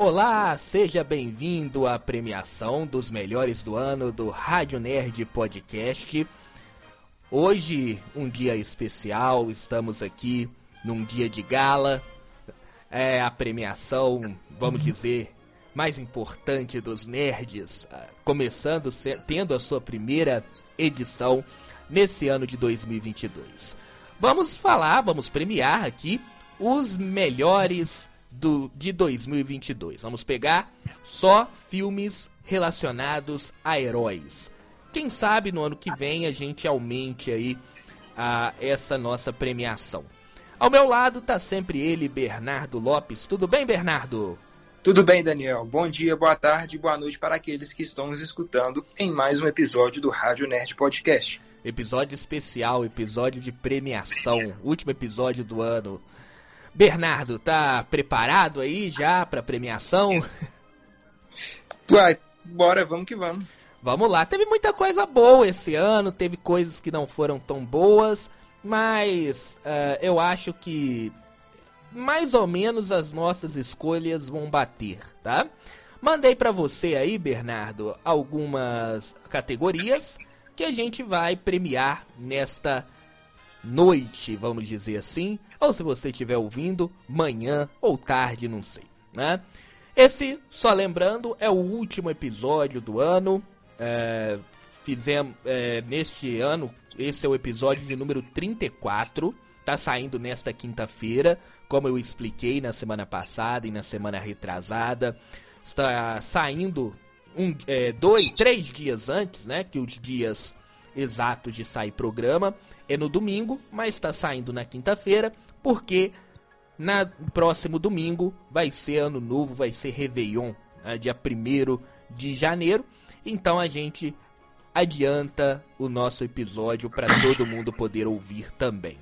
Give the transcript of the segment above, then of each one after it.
Olá, seja bem-vindo à premiação dos melhores do ano do Rádio Nerd Podcast. Hoje, um dia especial, estamos aqui num dia de gala. É a premiação, vamos dizer, mais importante dos nerds, ah, começando, tendo a sua primeira edição nesse ano de 2022. Vamos falar, vamos premiar aqui os melhores do, de 2022. Vamos pegar só filmes relacionados a heróis. Quem sabe no ano que vem a gente aumente aí a, essa nossa premiação. Ao meu lado tá sempre ele, Bernardo Lopes. Tudo bem, Bernardo? Tudo bem, Daniel. Bom dia, boa tarde, boa noite para aqueles que estão nos escutando em mais um episódio do Rádio Nerd Podcast. Episódio especial, episódio de premiação, último episódio do ano. Bernardo, tá preparado aí já para premiação? Vai, bora, vamos que vamos. Vamos lá, teve muita coisa boa esse ano, teve coisas que não foram tão boas, mas uh, eu acho que mais ou menos as nossas escolhas vão bater, tá? Mandei para você aí, Bernardo, algumas categorias que a gente vai premiar nesta noite, vamos dizer assim, ou se você estiver ouvindo, manhã ou tarde, não sei, né? Esse, só lembrando, é o último episódio do ano. É, fizemos é, neste ano, esse é o episódio de número 34. Tá saindo nesta quinta-feira, como eu expliquei na semana passada e na semana retrasada. Está saindo um, é, dois, três dias antes, né? Que os dias exatos de sair programa é no domingo, mas está saindo na quinta-feira, porque na próximo domingo vai ser ano novo, vai ser Réveillon, né, dia 1 de janeiro. Então a gente adianta o nosso episódio para todo mundo poder ouvir também.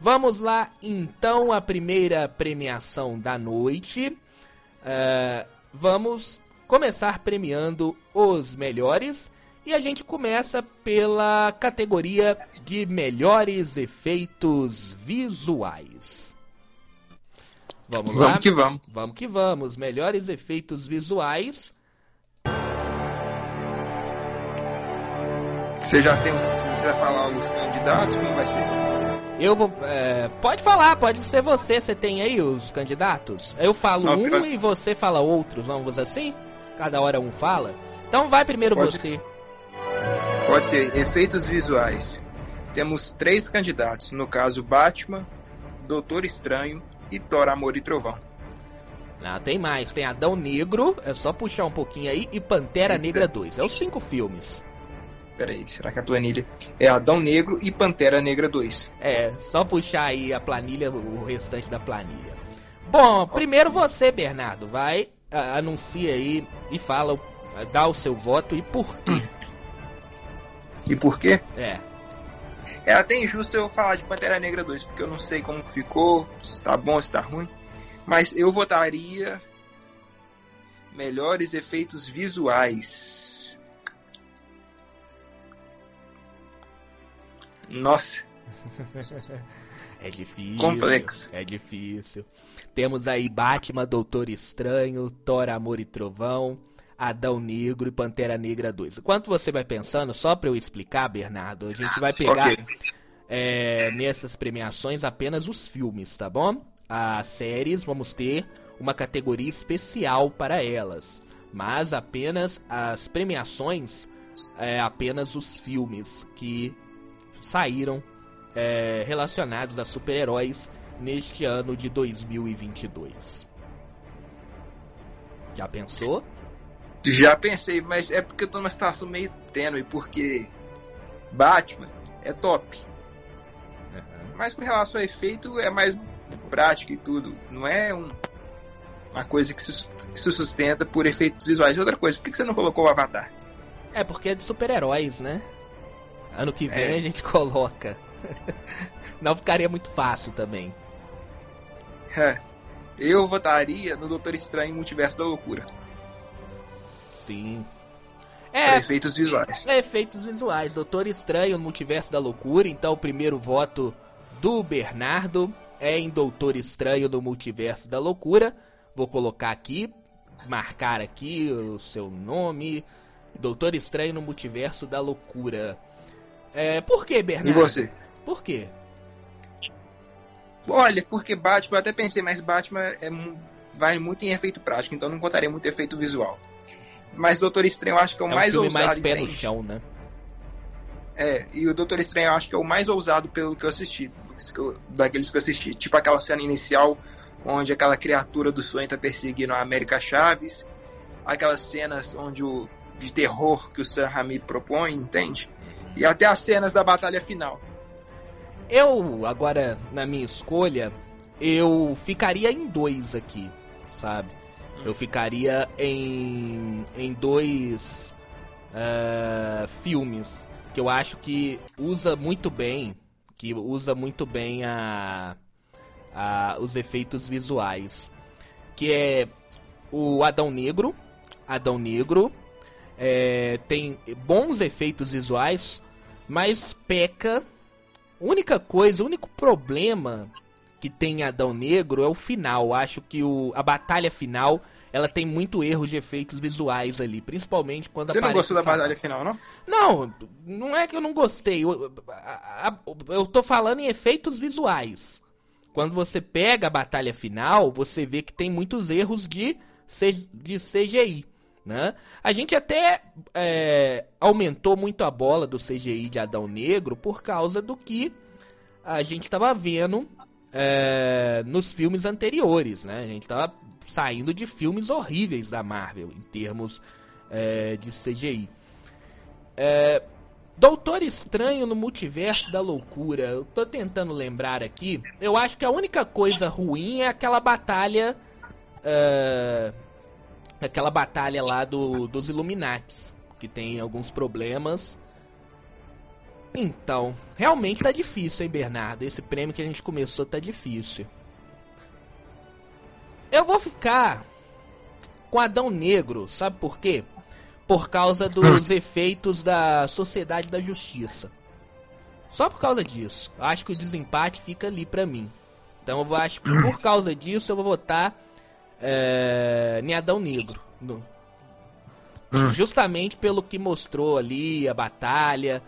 Vamos lá, então, a primeira premiação da noite. Uh, vamos começar premiando os melhores. E a gente começa pela categoria de melhores efeitos visuais. Vamos lá? Vamos que vamos. Vamos que vamos. Melhores efeitos visuais. Você já tem. Você vai falar os candidatos? Como vai ser? Eu vou. É, pode falar, pode ser você. Você tem aí os candidatos? Eu falo Não, um e você fala outros, vamos assim? Cada hora um fala? Então vai primeiro pode você. Ser. Pode ser efeitos visuais. Temos três candidatos, no caso Batman, Doutor Estranho e Thor Amor e Trovão. Não, tem mais. Tem Adão Negro, é só puxar um pouquinho aí, e Pantera Eita. Negra 2. É os cinco filmes. Peraí, será que a planilha é Adão Negro e Pantera Negra 2? É, só puxar aí a planilha, o restante da planilha. Bom, primeiro você, Bernardo, vai, anuncia aí e fala, dá o seu voto e por quê. E por quê? É. É até injusto eu falar de Pantera Negra 2, porque eu não sei como ficou, se tá bom, se tá ruim. Mas eu votaria melhores efeitos visuais. Nossa. é difícil. Complexo. É difícil. Temos aí Batman, Doutor Estranho, Thor, Amor e Trovão, Adão Negro e Pantera Negra 2. Enquanto você vai pensando, só para eu explicar, Bernardo, a gente vai pegar okay. é, nessas premiações apenas os filmes, tá bom? As séries, vamos ter uma categoria especial para elas. Mas apenas as premiações, é, apenas os filmes que saíram é, relacionados a super-heróis neste ano de 2022. Já pensou? Já pensei, mas é porque eu tô numa situação meio tênue, porque Batman é top. Uhum. Mas com relação ao efeito, é mais prático e tudo. Não é um, uma coisa que se, que se sustenta por efeitos visuais. Outra coisa, por que você não colocou o Avatar? É porque é de super-heróis, né? Ano que vem é. a gente coloca. não ficaria muito fácil também. Eu votaria no Doutor Estranho Multiverso da Loucura. Sim. É, efeitos visuais. É, efeitos visuais. Doutor Estranho no Multiverso da Loucura. Então, o primeiro voto do Bernardo é em Doutor Estranho no Multiverso da Loucura. Vou colocar aqui marcar aqui o seu nome. Doutor Estranho no Multiverso da Loucura. É, por que, Bernardo? E você? Por quê? Olha, porque Batman, eu até pensei, mas Batman é, vai muito em efeito prático, então não contaria muito efeito visual. Mas Doutor Estranho eu acho que é o É um mais filme ousado. mais pé no chão, né? É, e o Doutor Estranho eu acho que é o mais ousado pelo que eu assisti, daqueles que eu assisti. Tipo aquela cena inicial onde aquela criatura do sonho tá perseguindo a América Chaves, aquelas cenas onde o de terror que o Sam Raimi propõe, entende? E até as cenas da batalha final. Eu, agora, na minha escolha, eu ficaria em dois aqui, sabe? Eu ficaria em, em dois ah, filmes que eu acho que usa muito bem, que usa muito bem a, a- os efeitos visuais, que é o Adão Negro. Adão Negro é, tem bons efeitos visuais, mas peca única coisa, o único problema que tem em Adão Negro é o final. Acho que o, a batalha final ela tem muito erro de efeitos visuais ali, principalmente quando Você não aparece gostou da o Salvador. batalha final, não? Não, não é que eu não gostei. Eu, eu tô falando em efeitos visuais. Quando você pega a batalha final, você vê que tem muitos erros de, de CGI. Né? A gente até é, aumentou muito a bola do CGI de Adão Negro por causa do que a gente estava vendo é, nos filmes anteriores. Né? A gente estava saindo de filmes horríveis da Marvel em termos é, de CGI. É, Doutor Estranho no Multiverso da Loucura. Eu tô tentando lembrar aqui. Eu acho que a única coisa ruim é aquela batalha. é, aquela batalha lá do, dos Illuminates. Que tem alguns problemas. Então, realmente tá difícil, hein, Bernardo? Esse prêmio que a gente começou tá difícil. Eu vou ficar com Adão Negro, sabe por quê? Por causa dos efeitos da Sociedade da Justiça. Só por causa disso. Acho que o desempate fica ali pra mim. Então eu vou- acho que por causa disso eu vou votar é, em Adão Negro. No- Justamente pelo que mostrou ali, a batalha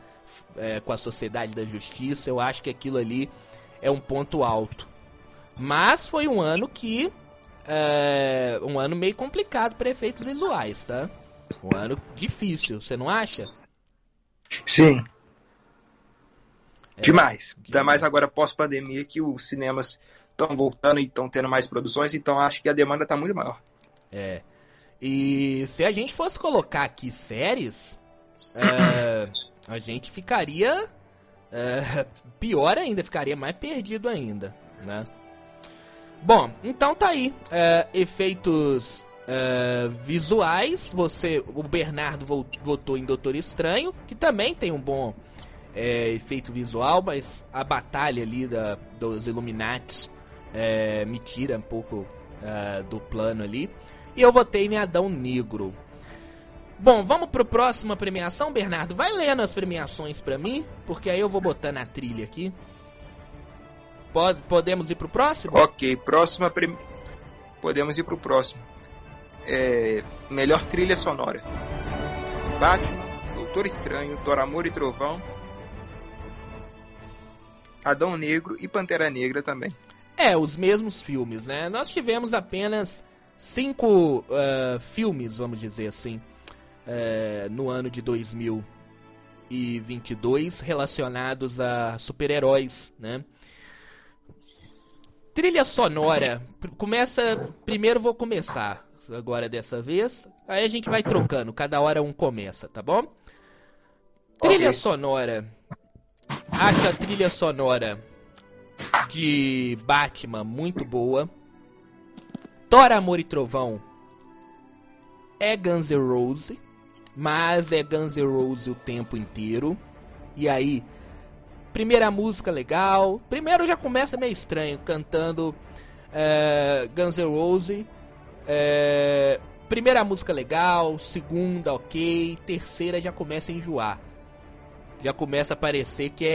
é, com a Sociedade da Justiça. Eu acho que aquilo ali é um ponto alto. Mas foi um ano que. É, um ano meio complicado para efeitos visuais, tá? Um ano difícil, você não acha? Sim. Demais. Ainda mais agora pós-pandemia que os cinemas estão voltando e estão tendo mais produções, então acho que a demanda tá muito maior. É. E se a gente fosse colocar aqui séries, é, a gente ficaria é, pior ainda, ficaria mais perdido ainda, né? Bom, então tá aí. é, efeitos é, visuais. Você, o Bernardo vo- votou em Doutor Estranho, que também tem um bom é, efeito visual, mas a batalha ali da, dos Illuminati é, me tira um pouco é, do plano ali. E eu votei em Adão Negro. Bom, vamos pro próxima premiação, Bernardo. Vai lendo as premiações pra mim, porque aí eu vou botar na trilha aqui. Pode, podemos ir pro próximo? Ok, próxima. Prim... Podemos ir pro próximo. É, Melhor trilha sonora: Batman, Doutor Estranho, Thor Amor e Trovão, Adão Negro e Pantera Negra também. É, os mesmos filmes, né? Nós tivemos apenas cinco eh, filmes, vamos dizer assim, eh, no ano de 2022 relacionados a super-heróis, né? Trilha sonora. Começa. Primeiro vou começar. Agora dessa vez. Aí a gente vai trocando. Cada hora um começa, tá bom? Trilha Ok. sonora. Acho a trilha sonora de Batman muito boa. Thor, Amor e Trovão é Guns N' Roses, mas é Guns N' Roses o tempo inteiro. E aí, primeira música legal. Primeiro já começa meio estranho, cantando é, Guns N' Roses. É, primeira música legal, segunda ok, terceira já começa a enjoar. Já começa a parecer que é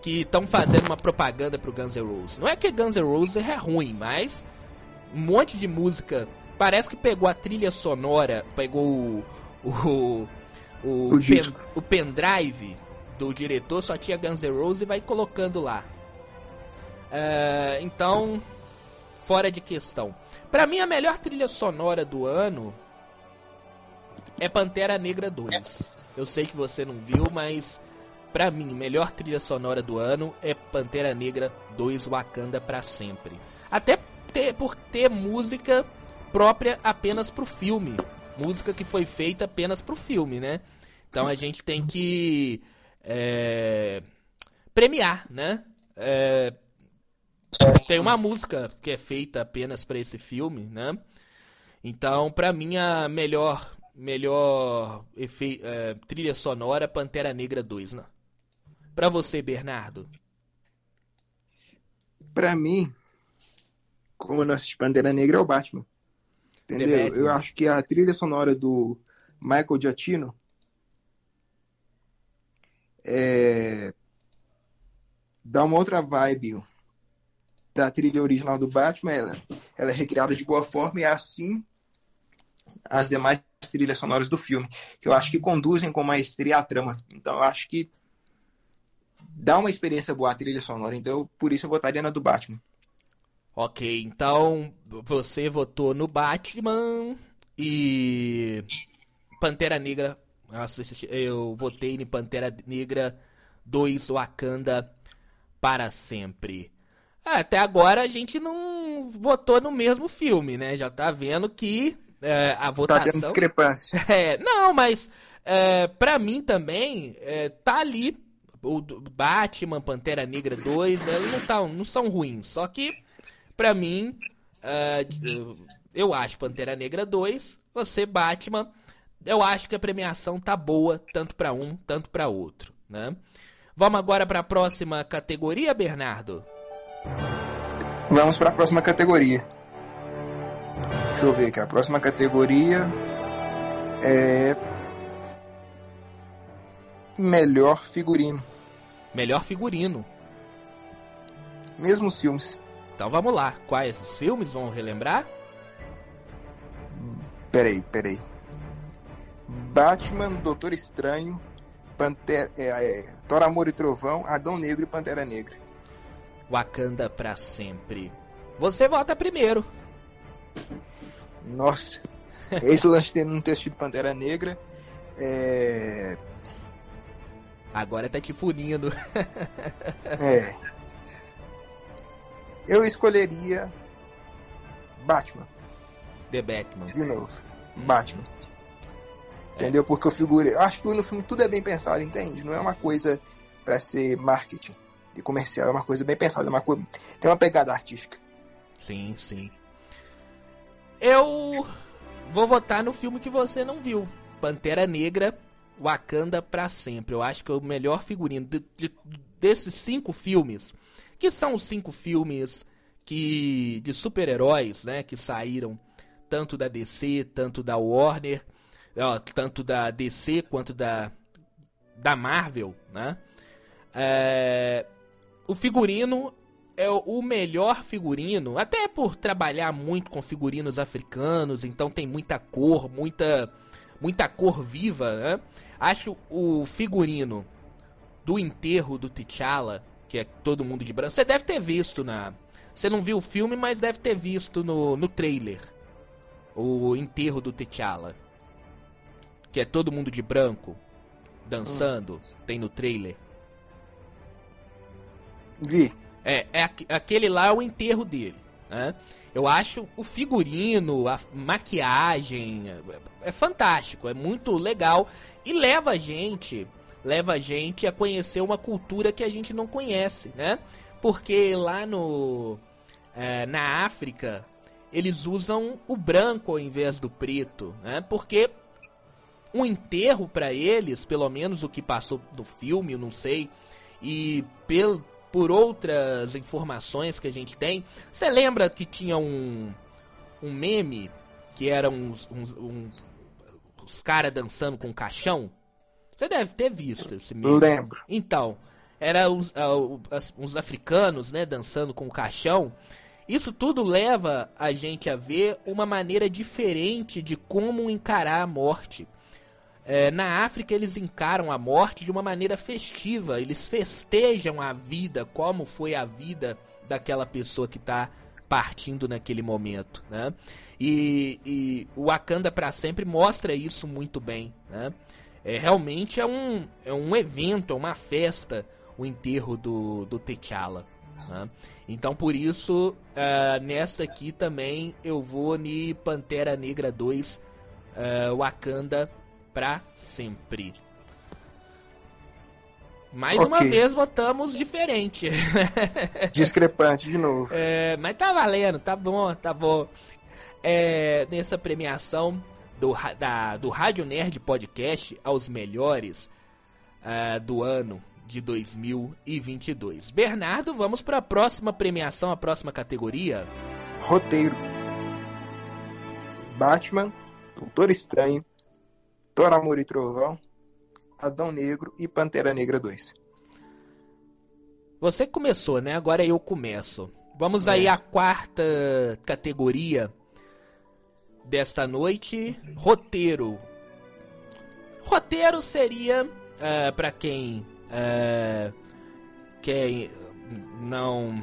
que estão fazendo uma propaganda pro Guns N' Roses. Não é que Guns N' Roses é ruim, mas um monte de música parece que pegou a trilha sonora, pegou o. o, o, O pen- o pendrive do diretor, só tinha Guns N' Roses e vai colocando lá. É, então, fora de questão. Pra mim, a melhor trilha sonora do ano é Pantera Negra 2. Eu sei que você não viu, mas pra mim, melhor trilha sonora do ano é Pantera Negra 2 Wakanda pra sempre. Até ter- por ter música própria apenas pro filme. Música que foi feita apenas pro filme, né? Então a gente tem que é, premiar, né? É, tem uma música que é feita apenas pra esse filme, né? Então, pra mim, a melhor, melhor efe- é, trilha sonora, Pantera Negra 2, né? Pra você, Bernardo. Pra mim, como eu não assisti Pantera Negra, é o Batman. Entendeu? Eu acho que a trilha sonora do Michael Giacchino é... dá uma outra vibe da trilha original do Batman. Ela, ela é recriada de boa forma e é assim as demais trilhas sonoras do filme, que eu acho que conduzem com maestria a trama. Então eu acho que dá uma experiência boa a trilha sonora. Então por isso eu votaria na do Batman. Ok, então você votou no Batman e Pantera Negra. Nossa, eu votei em Pantera Negra 2 Wakanda para sempre. Ah, Até agora a gente não votou no mesmo filme, né? Já tá vendo que é, a Tá votação. tendo discrepância. É, não, mas é, pra mim também é, tá ali o Batman, Pantera Negra 2, eles não, tão, não são ruins. Só que, pra mim, é, eu- acho Pantera Negra 2, você Batman, eu acho que a premiação tá boa, tanto pra um, tanto pra outro, né? Vamos agora pra próxima categoria, Bernardo? Vamos para a próxima categoria. Deixa eu ver aqui. A próxima categoria é. Melhor figurino. Melhor figurino. Mesmos filmes. Então vamos lá, quais esses filmes? Vamos relembrar? Peraí, peraí. Batman, Doutor Estranho, Pantera, é, é, Thor, Amor e Trovão, Adão Negro e Pantera Negra. Wakanda pra sempre. Você vota primeiro. Nossa. Esse lance de não ter assistido Pantera Negra. É. Agora tá te punindo. É. Eu escolheria Batman, The Batman. de novo. Batman. Entendeu? Porque. Eu acho que no filme tudo é bem pensado, entende? Não é uma coisa pra ser marketing e comercial, é uma coisa bem pensada, é uma coisa. Tem uma pegada artística. Sim, sim. Eu vou votar no filme que você não viu. Pantera Negra, Wakanda pra sempre. Eu acho que é o melhor figurino de- de- desses cinco filmes, que são os cinco filmes que de super-heróis, né, que saíram tanto da DC, tanto da Warner, ó, tanto da DC quanto da da Marvel, né? É, o figurino é o melhor figurino, até por trabalhar muito com figurinos africanos, então tem muita cor, muita muita cor viva, né? Acho o figurino do enterro do T'Challa, que é todo mundo de branco. Você deve ter visto na Você não viu o filme, mas deve ter visto no, no trailer o enterro do T'Challa. Que é todo mundo de branco dançando, tem no trailer. Vi. É, é aqu- aquele lá é o enterro dele, né? Eu acho o figurino, a maquiagem é, é fantástico, é muito legal e leva a gente, leva a gente a conhecer uma cultura que a gente não conhece, né? Porque lá no é, na África eles usam o branco ao invés do preto, né? Porque um enterro pra eles, pelo menos o que passou do filme, eu não sei, e pel, por outras informações que a gente tem, você lembra que tinha um um meme que era uns uns, uns, os caras dançando com caixão? Você deve ter visto esse meme. Lembro. Então, era as- uns africanos, né, dançando com o caixão. Isso tudo leva a gente a ver uma maneira diferente de como encarar a morte. É, na África eles encaram a morte de uma maneira festiva, eles festejam a vida, como foi a vida daquela pessoa que está partindo naquele momento, né? E, e o Wakanda para sempre mostra isso muito bem, né? É, realmente é um, é um evento, é uma festa o enterro do, do T'Challa. Né? Então por isso, uh, nesta aqui também eu vou ni Pantera Negra 2 uh, Wakanda pra sempre. Mais okay. uma vez votamos diferente. Discrepante de novo. É, mas tá valendo, tá bom, tá bom. É, nessa premiação do, da, do Rádio Nerd Podcast aos melhores uh, do ano de 2022. Bernardo, vamos para a próxima premiação, a próxima categoria. Roteiro. Batman, Doutor Estranho, Thor Amor e Trovão, Adão Negro e Pantera Negra 2. Você começou, né? Agora eu começo. Vamos é. aí à quarta categoria desta noite. Roteiro. Roteiro seria, uh, eh, para quem uh, quem não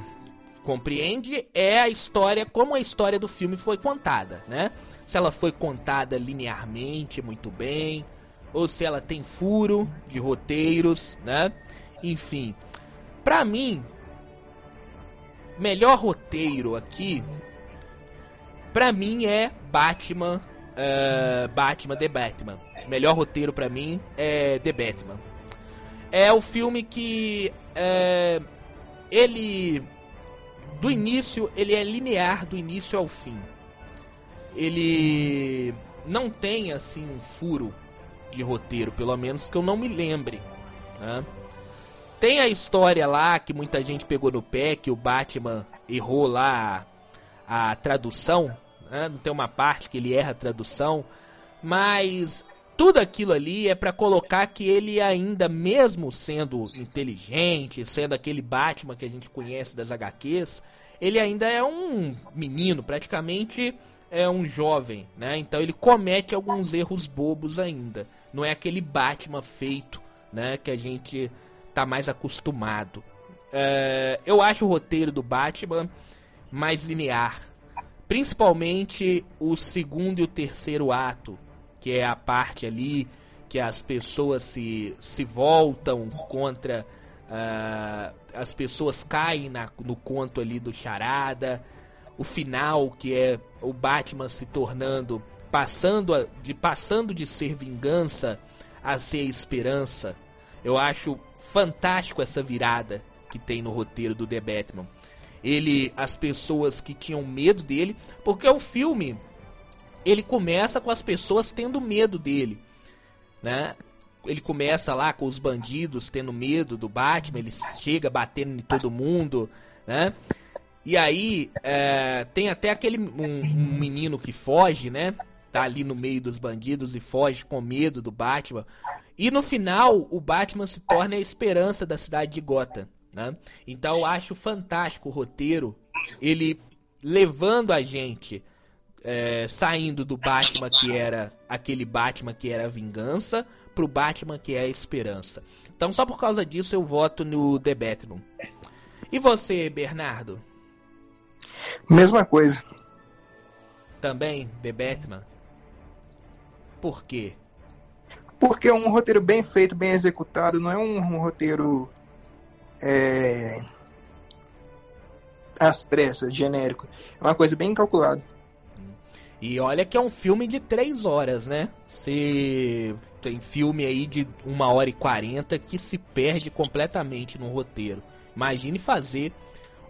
compreende, é a história, como a história do filme foi contada, né? Se ela foi contada linearmente, muito bem, ou se ela tem furo de roteiros, né? Enfim, pra mim, melhor roteiro aqui, pra mim é Batman, uh, Batman The Batman. Melhor roteiro pra mim é The Batman. É o filme que uh, ele do início ele é linear do início ao fim. Ele não tem assim um furo de roteiro, pelo menos que eu não me lembre. Né? Tem a história lá que muita gente pegou no pé, que o Batman errou lá a, tradução. Né? Tem uma parte que ele erra a tradução. Mas tudo aquilo ali é para colocar que ele ainda, mesmo sendo inteligente, sendo aquele Batman que a gente conhece das HQs, ele ainda é um menino, praticamente é um jovem, né? Então ele comete alguns erros bobos ainda. Não é aquele Batman feito, né? Que a gente tá mais acostumado. É, eu acho o roteiro do Batman mais linear. Principalmente o segundo e o terceiro ato, que é a parte ali que as pessoas se, se voltam contra. Uh, as pessoas caem na, no conto ali do Charada o final que é o Batman se tornando passando a, de passando de ser vingança a ser esperança. Eu acho fantástico essa virada que tem no roteiro do The Batman. Ele as pessoas que tinham medo dele, porque o filme ele começa com as pessoas tendo medo dele, né? Ele começa lá com os bandidos tendo medo do Batman, ele chega batendo em todo mundo, né? E aí, é, tem até aquele um, um, menino que foge, né? Tá ali no meio dos bandidos e foge com medo do Batman. E no final, o Batman se torna a esperança da cidade de Gotham, né? Então eu acho fantástico o roteiro, ele levando a gente é, saindo do Batman que era aquele Batman que era a vingança pro Batman que é a esperança. Então só por causa disso eu voto no The Batman. E você, Bernardo? Mesma coisa. Também The Batman. Por quê? Porque é um roteiro bem feito, bem executado, não é um, um roteiro é, às pressas, genérico. É uma coisa bem calculada. E olha que é um filme de 3 horas, né? Se tem filme aí de 1 hora e 40 que se perde completamente no roteiro. Imagine fazer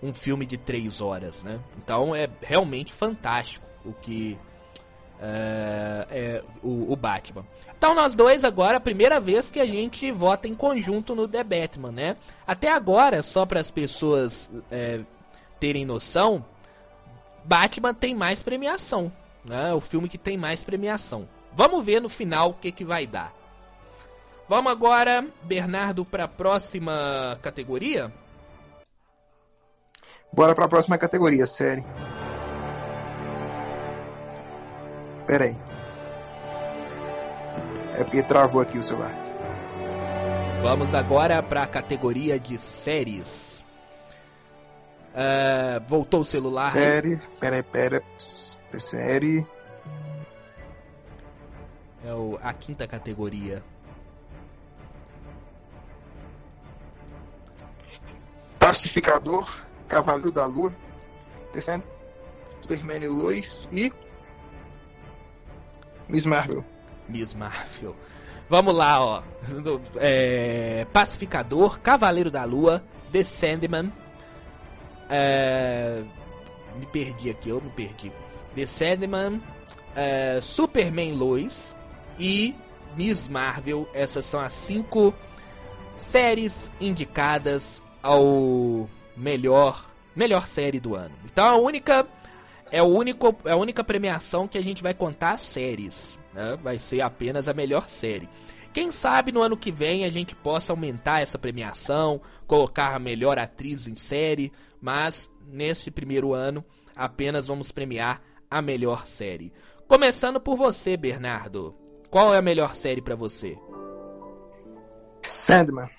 um filme de três horas, né? Então é realmente fantástico o que é, é o, o, Batman. Então nós dois agora, a primeira vez que a gente vota em conjunto no The Batman, né? Até agora, só para as pessoas é, terem noção, Batman tem mais premiação, né? O filme que tem mais premiação. Vamos ver no final o que, que vai dar. Vamos agora, Bernardo, para a próxima categoria? Bora pra próxima categoria, série. Pera aí. É porque travou aqui o celular. Vamos agora para a categoria de séries. Uh, voltou o celular. Série, pera, pera, série. É o, a quinta categoria. Pacificador, Cavaleiro da Lua, descendo, Superman e Lois e Miss Marvel. Miss Marvel. Vamos lá, ó. É, Pacificador, Cavaleiro da Lua, The Sandman. É, me perdi aqui, eu me perdi. The Sandman, é, Superman Lois e Miss Marvel. Essas são as cinco séries indicadas ao melhor melhor série do ano. Então a única é, o único, é a única premiação que a gente vai contar séries. Né? Vai ser apenas a melhor série. Quem sabe no ano que vem a gente possa aumentar essa premiação, colocar a melhor atriz em série, mas neste primeiro ano apenas vamos premiar a melhor série. Começando por você, Bernardo. Qual é a melhor série para você? Sandman.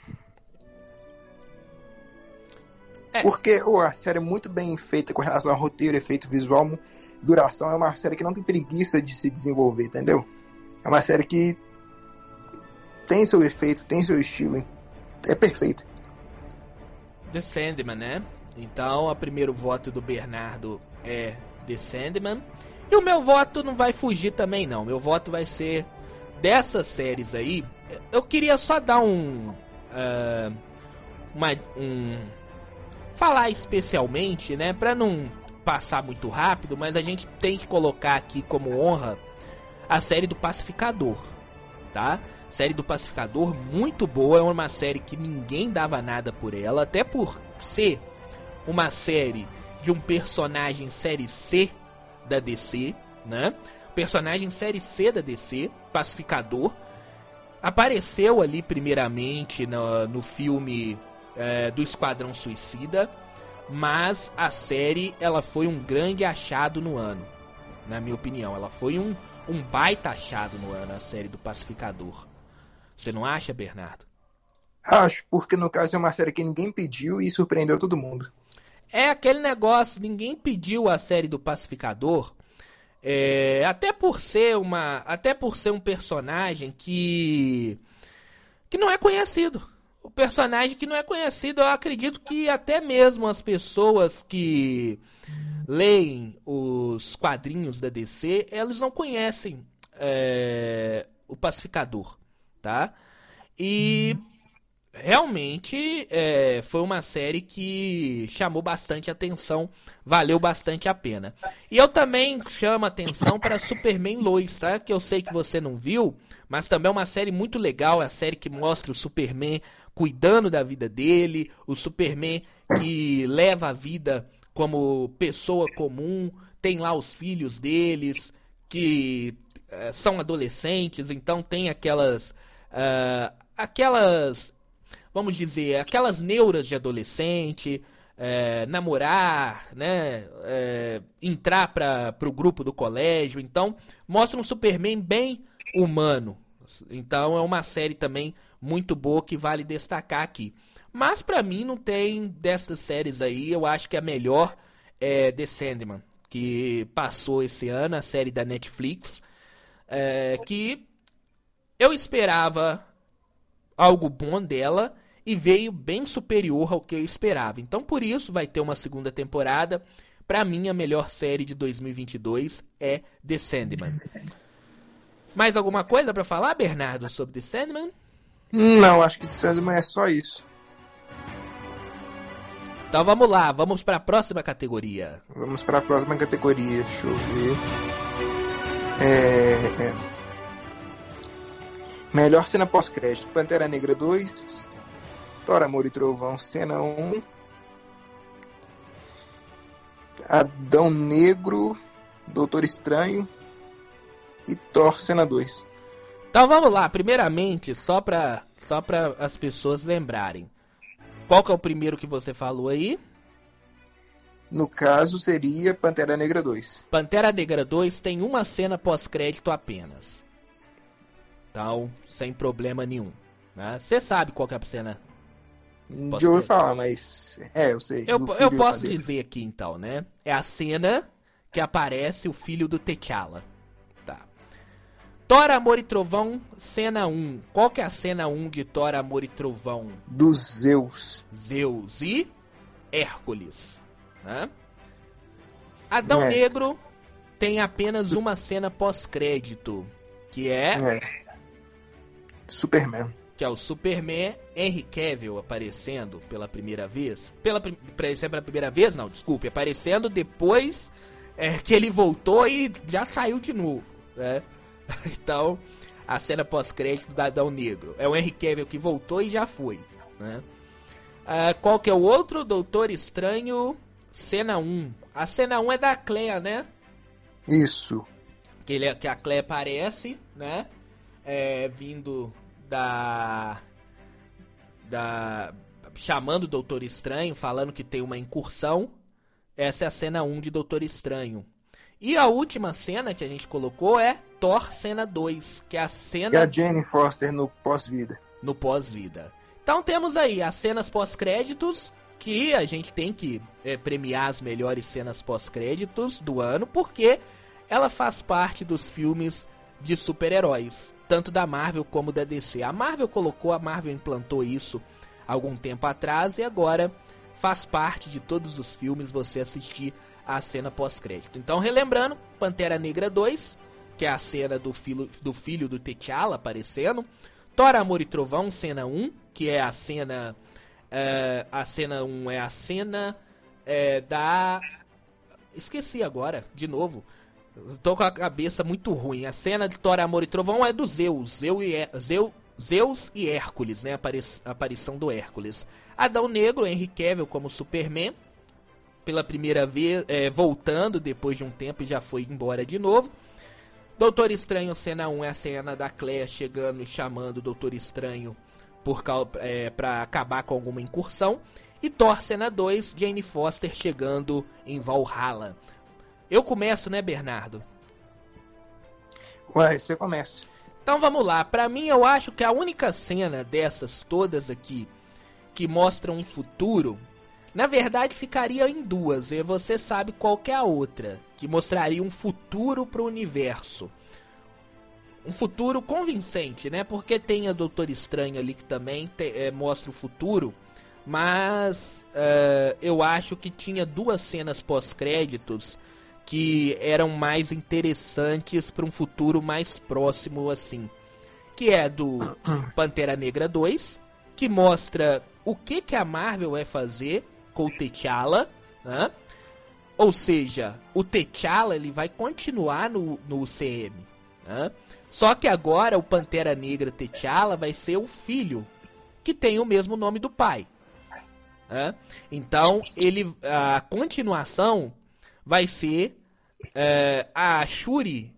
É. Porque oh, a série é muito bem feita com relação ao roteiro, efeito visual, duração. É uma série que não tem preguiça de se desenvolver, entendeu? É uma série que tem seu efeito, tem seu estilo. É perfeito. The Sandman, né? Então, o primeiro voto do Bernardo é The Sandman. E o meu voto não vai fugir também, não. Meu voto vai ser dessas séries aí. Eu queria só dar um. Uh, uma, um falar especialmente, né, para não passar muito rápido, mas a gente tem que colocar aqui como honra a série do Pacificador, tá? Série do Pacificador muito boa, é uma série que ninguém dava nada por ela, até por ser uma série de um personagem série C da DC, né? Personagem série C da DC, Pacificador, apareceu ali primeiramente no, no filme é, do Esquadrão Suicida, mas a série ela foi um grande achado no ano, na minha opinião. Ela foi um, um baita achado no ano, a série do Pacificador. Você não acha, Bernardo? Acho, porque no caso é uma série que ninguém pediu e surpreendeu todo mundo. É aquele negócio, ninguém pediu a série do Pacificador, é, até por ser uma, até por ser um personagem que que não é conhecido o personagem que não é conhecido. Eu acredito que até mesmo as pessoas que leem os quadrinhos da DC, elas não conhecem é, o Pacificador, tá? E realmente é, foi uma série que chamou bastante atenção, valeu bastante a pena. E eu também chamo atenção para Superman Lois, tá? Que eu sei que você não viu, mas também é uma série muito legal, é a série que mostra o Superman cuidando da vida dele, o Superman que leva a vida como pessoa comum, tem lá os filhos deles que uh, são adolescentes, então tem aquelas uh, aquelas vamos dizer aquelas neuras de adolescente, uh, namorar, né, entrar para o grupo do colégio, então mostra um Superman bem humano. Então é uma série também muito boa que vale destacar aqui. Mas para mim não tem dessas séries aí, eu acho que a melhor é The Sandman, que passou esse ano, a série da Netflix, é, que eu esperava algo bom dela e veio bem superior ao que eu esperava. Então por isso vai ter uma segunda temporada. Para mim a melhor série de 2022 é The Sandman. Mais alguma coisa para falar, Bernardo, sobre The Sandman? Não, acho que The Sandman é só isso. Então vamos lá, vamos para a próxima categoria. Vamos para a próxima categoria, deixa eu ver. É, é. Melhor cena pós-crédito: Pantera Negra 2, Thor Amor e Trovão, cena 1, Adão Negro, Doutor Estranho e Thor, cena 2. Então vamos lá, primeiramente, só para só as pessoas lembrarem. Qual que é o primeiro que você falou aí? No caso, seria Pantera Negra 2. Pantera Negra 2 tem uma cena pós-crédito apenas. Então, sem problema nenhum. Você né? sabe qual é a cena? De ouvi falar, mas. É, eu sei. Eu, eu posso dizer aqui então, né? É a cena que aparece o filho do T'Challa. Thor, Amor e Trovão, cena 1. Qual que é a cena 1 de Thor, Amor e Trovão? Do Zeus. Zeus e Hércules. Né? Adão é. Negro tem apenas uma cena pós-crédito, que é... é Superman. Que é o Superman Henry Cavill aparecendo pela primeira vez. Pela, pela primeira vez, não, desculpe. Aparecendo depois é, que ele voltou e já saiu de novo, né? Então, a cena pós-crédito do Adão Negro. É o Henry Cavill que voltou e já foi, né? Uh, qual que é o outro? Doutor Estranho, cena 1. A cena 1 é da Clea, né? Isso. Que, ele, é, que a Clea aparece, né? É, vindo da. da. chamando o Doutor Estranho, falando que tem uma incursão. Essa é a cena 1 de Doutor Estranho. E a última cena que a gente colocou é Thor cena 2, que é a cena. E a Jane Foster no pós-vida. No pós-vida. Então temos aí as cenas pós-créditos, que a gente tem que é, premiar as melhores cenas pós-créditos do ano, porque ela faz parte dos filmes de super-heróis tanto da Marvel como da DC. A Marvel colocou, a Marvel implantou isso algum tempo atrás e agora faz parte de todos os filmes você assistir a cena pós-crédito. Então, relembrando, Pantera Negra 2, que é a cena do filho do, filho do T'Challa aparecendo. Thor, Amor e Trovão, cena 1, que é a cena... É, a cena 1 é a cena é, da... Esqueci agora, de novo. Tô com a cabeça muito ruim. A cena de Thor, Amor e Trovão é do Zeus. Zeus e, Zeus, Zeus e Hércules, né? A aparição do Hércules. Adão Negro, Henry Cavill como Superman. Pela primeira vez, é, voltando depois de um tempo e já foi embora de novo. Doutor Estranho, cena 1 é a cena da Claire chegando e chamando o Doutor Estranho por, é, pra acabar com alguma incursão. E Thor, cena 2, Jane Foster chegando em Valhalla. Eu começo, né, Bernardo? Ué, você começa. Então vamos lá. Pra mim, eu acho que a única cena dessas todas aqui que mostram um futuro, na verdade ficaria em duas. E você sabe qual é a outra, que mostraria um futuro pro universo. Um futuro convincente, né? Porque tem a Doutor Estranho ali que também te, é, mostra o futuro. Mas uh, eu acho que tinha duas cenas pós-créditos que eram mais interessantes para um futuro mais próximo assim. Que é do Pantera Negra 2, que mostra o que, que a Marvel vai fazer com o T'Challa, né? Ou seja, o T'Challa ele vai continuar no, no UCM, né? Só que agora o Pantera Negra T'Challa vai ser o filho que tem o mesmo nome do pai. Né? Então ele a continuação vai ser é, a Shuri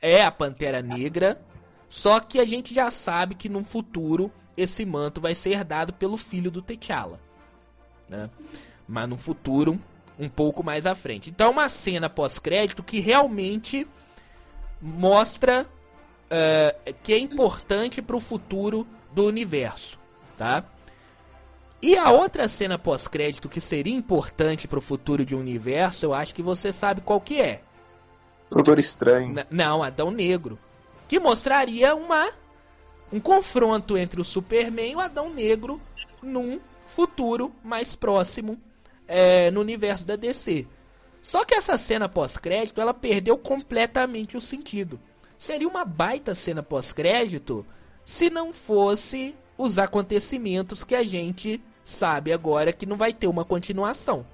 é a Pantera Negra, só que a gente já sabe que no futuro esse manto vai ser herdado pelo filho do T'Challa, né? Mas no futuro um pouco mais à frente. Então uma cena pós-crédito que realmente mostra uh, que é importante para o futuro do universo, tá? E a outra cena pós-crédito que seria importante para o futuro de um universo, eu acho que você sabe qual que é. Doutor Estranho. N não, Adão Negro. Que mostraria uma um confronto entre o Superman e o Adão Negro num futuro mais próximo é, no universo da DC. Só que essa cena pós-crédito ela perdeu completamente o sentido. Seria uma baita cena pós-crédito se não fosse os acontecimentos que a gente sabe agora que não vai ter uma continuação.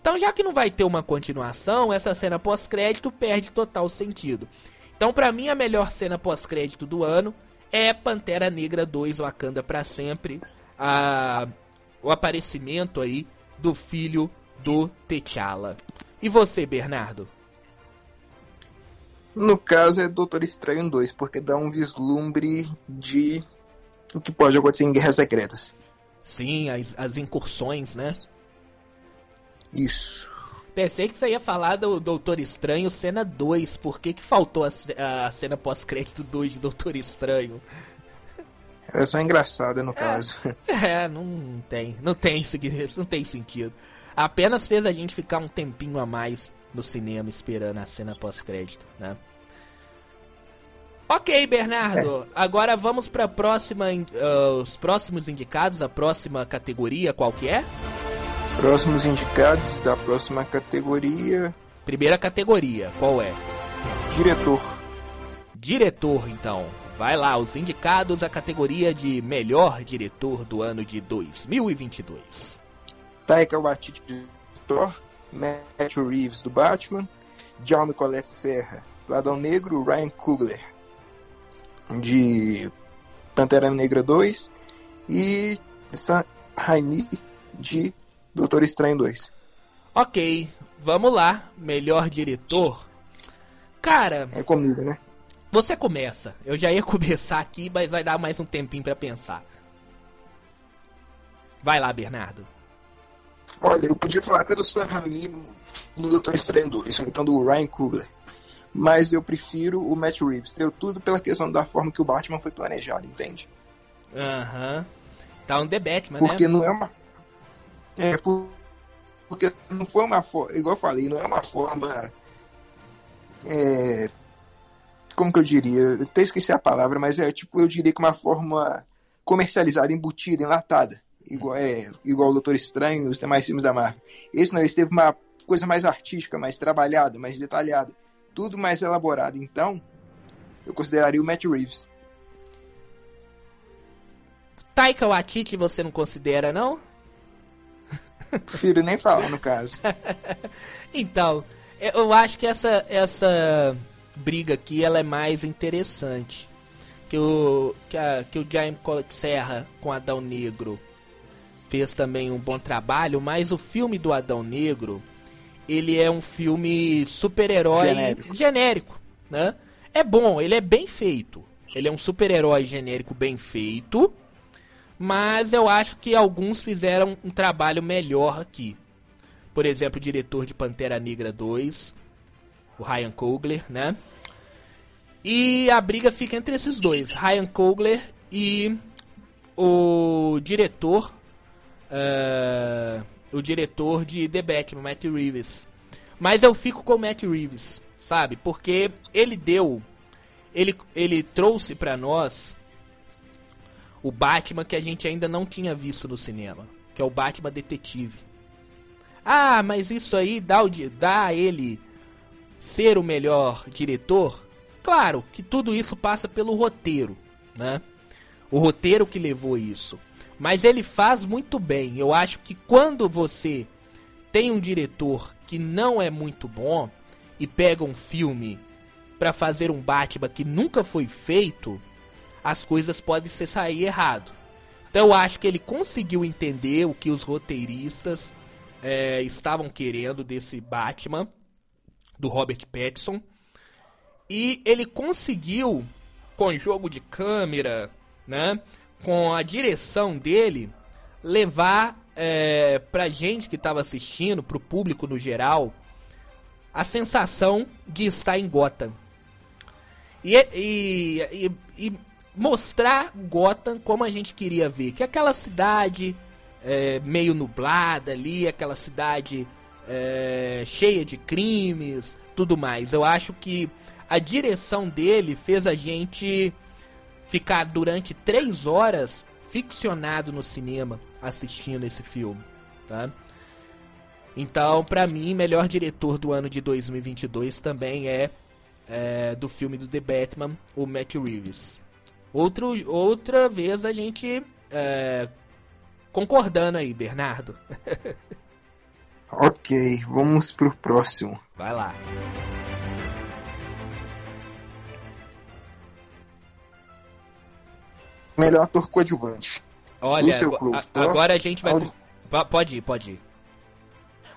Então, já que não vai ter uma continuação, essa cena pós-crédito perde total sentido. Então, para mim, a melhor cena pós-crédito do ano é Pantera Negra 2 Wakanda para sempre, a o aparecimento aí do filho do T'Challa. E você, Bernardo? No caso é Doutor Estranho 2, porque dá um vislumbre de o que pode acontecer em Guerras Secretas. Sim, as, as incursões, né? Isso. Pensei que você ia falar do Doutor Estranho cena 2. Por que, que faltou a, a cena pós-crédito 2 de Doutor Estranho? Ela é só engraçada no é, caso. É, não tem. Não tem, não tem sentido. Apenas fez a gente ficar um tempinho a mais no cinema esperando a cena pós-crédito, né? Ok, Bernardo. É. Agora vamos para próxima, uh, os próximos indicados, a próxima categoria, qual que é? Próximos indicados da próxima categoria. Primeira categoria, qual é? Diretor. Diretor, então. Vai lá, os indicados à categoria de melhor diretor do ano de 2022. Taika Waititi, diretor. Matthew Reeves, do Batman. Jaume Colette Serra, Ladão Negro. Ryan Coogler, de Pantera Negra 2 e Sam Raimi de Doutor Estranho 2. Ok, vamos lá. Melhor diretor. Cara. É comigo, né? Você começa. Eu já ia começar aqui, mas vai dar mais um tempinho para pensar. Vai lá, Bernardo. Olha, eu podia falar até do Sam Raimi no Doutor Estranho 2, então do Ryan Coogler mas eu prefiro o Matt Reeves. Deu tudo pela questão da forma que o Batman foi planejado, entende? Aham. Uhum. Tá um The Batman, Porque né? não é uma. É, porque não foi uma forma. Igual eu falei, não é uma forma. É, como que eu diria? Eu até esqueci a palavra, mas é tipo, eu diria que uma forma comercializada, embutida, enlatada. Igual, é, igual o Doutor Estranho e os demais filmes da Marvel. Esse não, esse teve uma coisa mais artística, mais trabalhada, mais detalhada tudo mais elaborado. Então, eu consideraria o Matt Reeves. Taika Waititi você não considera, não? Prefiro nem falar, no caso. então, eu acho que essa, essa briga aqui ela é mais interessante. Que o, que, a, que o Jaime Serra com Adão Negro fez também um bom trabalho, mas o filme do Adão Negro ele é um filme super-herói genérico. genérico, né? É bom, ele é bem feito. Ele é um super-herói genérico bem feito, mas eu acho que alguns fizeram um trabalho melhor aqui. Por exemplo, o diretor de Pantera Negra 2, o Ryan Coogler, né? E a briga fica entre esses dois, Ryan Coogler e o diretor uh, o diretor de The Batman, Matt Reeves. Mas eu fico com o Matt Reeves, sabe? Porque ele deu, ele, ele trouxe para nós o Batman que a gente ainda não tinha visto no cinema, que é o Batman detetive. Ah, mas isso aí dá, o, dá a ele ser o melhor diretor? Claro que tudo isso passa pelo roteiro, né? O roteiro que levou isso. Mas ele faz muito bem. Eu acho que quando você tem um diretor que não é muito bom e pega um filme para fazer um Batman que nunca foi feito, as coisas podem se sair errado. Então eu acho que ele conseguiu entender o que os roteiristas é, estavam querendo desse Batman do Robert Pattinson e ele conseguiu com jogo de câmera, né, com a direção dele, levar é, pra gente que estava assistindo, pro público no geral, a sensação de estar em Gotham. E, e, e, e mostrar Gotham como a gente queria ver. Que aquela cidade é, meio nublada ali, aquela cidade é, cheia de crimes, tudo mais. Eu acho que a direção dele fez a gente ficar durante três horas ficcionado no cinema assistindo esse filme, tá? Então, para mim, melhor diretor do ano de 2022 também é, é, do filme do The Batman, o Matt Reeves. Outro, outra vez a gente é, concordando aí, Bernardo. ok, vamos pro próximo. Vai lá. Melhor ator coadjuvante. Olha, a, agora a gente vai. Audi... Pode ir, pode ir.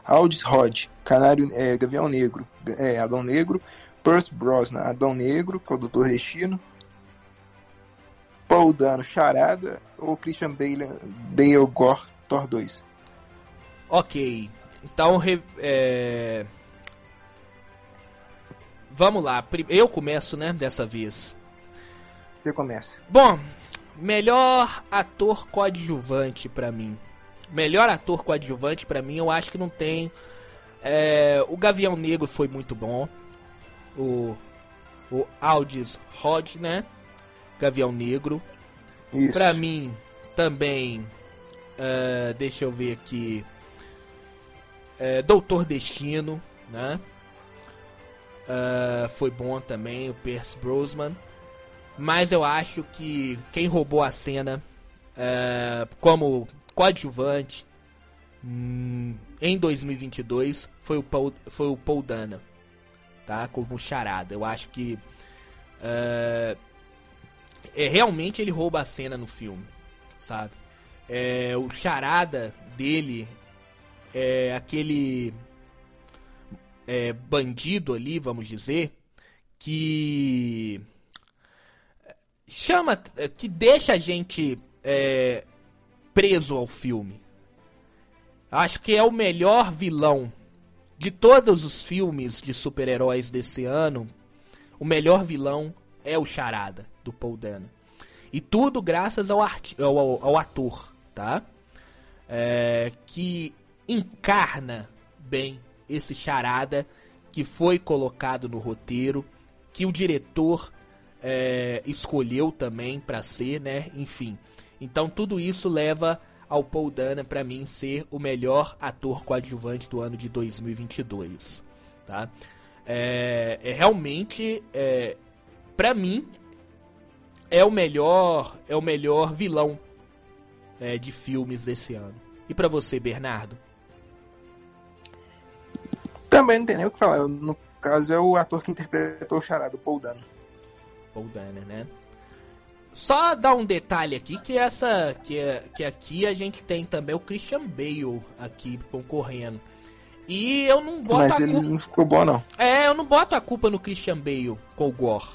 Aldis Rod, Canário, é, Gavião Negro, é, Adão Negro, Percy Brosnan, Adão Negro, que é o Doutor Destino, Paul Dano, Charada ou Christian Bale, Bale Gore, Thor 2? Ok. então, é... vamos lá. Eu começo, né, dessa vez. Você começa. Bom, melhor ator coadjuvante para mim. Melhor ator coadjuvante para mim, eu acho que não tem. É... o Gavião Negro foi muito bom. O o Aldis Rod, né? Gavião Negro. Isso. Pra mim, também. Uh, deixa eu ver aqui. Uh, Doutor Destino, né? Uh, foi bom também, o Pierce Brosnan. Mas eu acho que quem roubou a cena uh, como coadjuvante hum, em 2022 foi o Paul, foi o Paul Dana tá? Como charada. Eu acho que uh, é realmente ele rouba a cena no filme, sabe? É, o charada dele é aquele é, bandido ali, vamos dizer, que chama, que deixa a gente é, preso ao filme. Acho que é o melhor vilão de todos os filmes de super-heróis desse ano, o melhor vilão é o Charada, do Paul Dano. E tudo graças ao, ao, ao ator, tá? É, que encarna bem esse Charada que foi colocado no roteiro, que o diretor é, escolheu também para ser, né? Enfim. Então tudo isso leva ao Paul Dana para mim ser o melhor ator coadjuvante do ano de 2022, tá? É, é realmente, é, para mim, é o melhor, é o melhor vilão é, de filmes desse ano. E para você, Bernardo? Também não tem nem o que falar. No caso, é o ator que interpretou o charado, Paul Dano. Paul né? Só dar um detalhe aqui que essa que, que aqui a gente tem também o Christian Bale aqui concorrendo. E eu não boto Mas a ele culpa... não ficou bom não. É, eu não boto a culpa no Christian Bale com o Gore,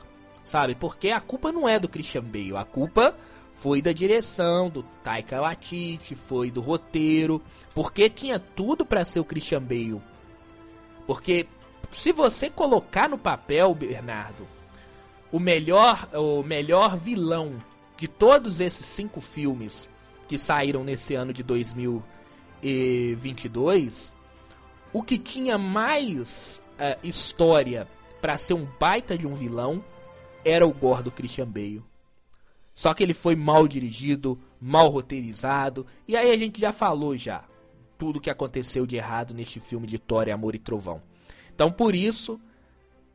sabe? Porque a culpa não é do Christian Bale, a culpa foi da direção, do Taika Waititi, foi do roteiro, porque tinha tudo para ser o Christian Bale. Porque se você colocar no papel, Bernardo, o melhor, o melhor vilão de todos esses cinco filmes que saíram nesse ano de 2022, o que tinha mais uh, história para ser um baita de um vilão era o gordo Christian Bale. Só que ele foi mal dirigido, mal roteirizado, e aí a gente já falou já tudo que aconteceu de errado neste filme de Thor, Amor e Trovão. Então por isso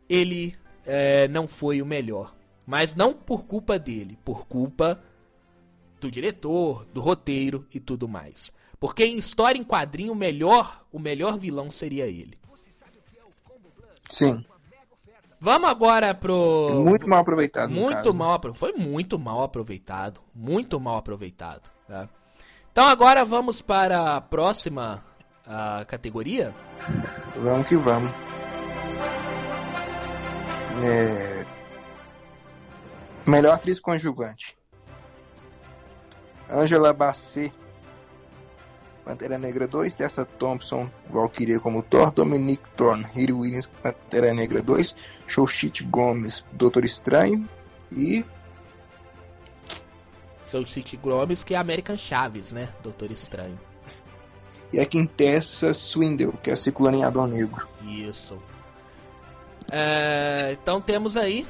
ele é, não foi o melhor. Mas não por culpa dele, por culpa do diretor, do roteiro e tudo mais. Porque em história em quadrinho, o melhor, o melhor vilão seria ele. Sim. Vamos agora pro. Muito mal aproveitado. Muito mal Foi muito mal aproveitado. Muito mal aproveitado. Tá? Então agora vamos para a próxima uh, categoria. Vamos que vamos. É... Melhor atriz conjugante. Angela Bassett, Pantera Negra 2, Tessa Thompson, Valkyria como Thor, Dominic Thorne, Hiri Williams, Pantera Negra 2, Showshit Gomes, Doutor Estranho e... Showshit Gomes, que é American Chaves, né? Doutor Estranho. E a Quintessa Swindle, que é a Ciclone Negro. Isso. É, então temos aí.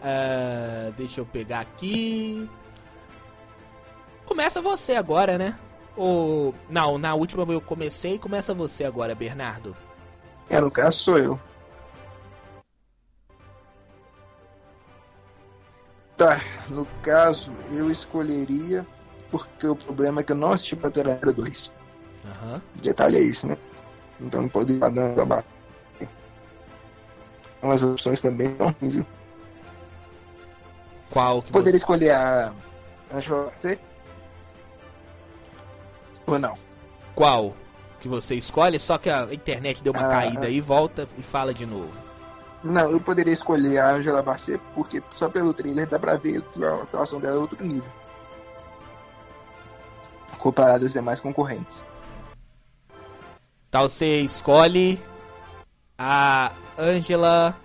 É, deixa eu pegar aqui. Começa você agora, né? Ou. Não, na última eu comecei. Começa você agora, Bernardo. É, no caso sou eu. Tá, no caso eu escolheria porque o problema é que eu não assisti Pantera 2. Uhum. Detalhe é isso, né? Então não pode ir dando a umas opções também são ruins, viu? Qual que Poderia você... escolher a Angela C? Ou não? Qual que você escolhe? Só que a internet deu uma ah, caída aí, volta e fala de novo. Não, eu poderia escolher a Angela Bassett porque só pelo trailer dá pra ver que a atuação dela é outro nível. Comparado aos demais concorrentes. Então você escolhe a Angela.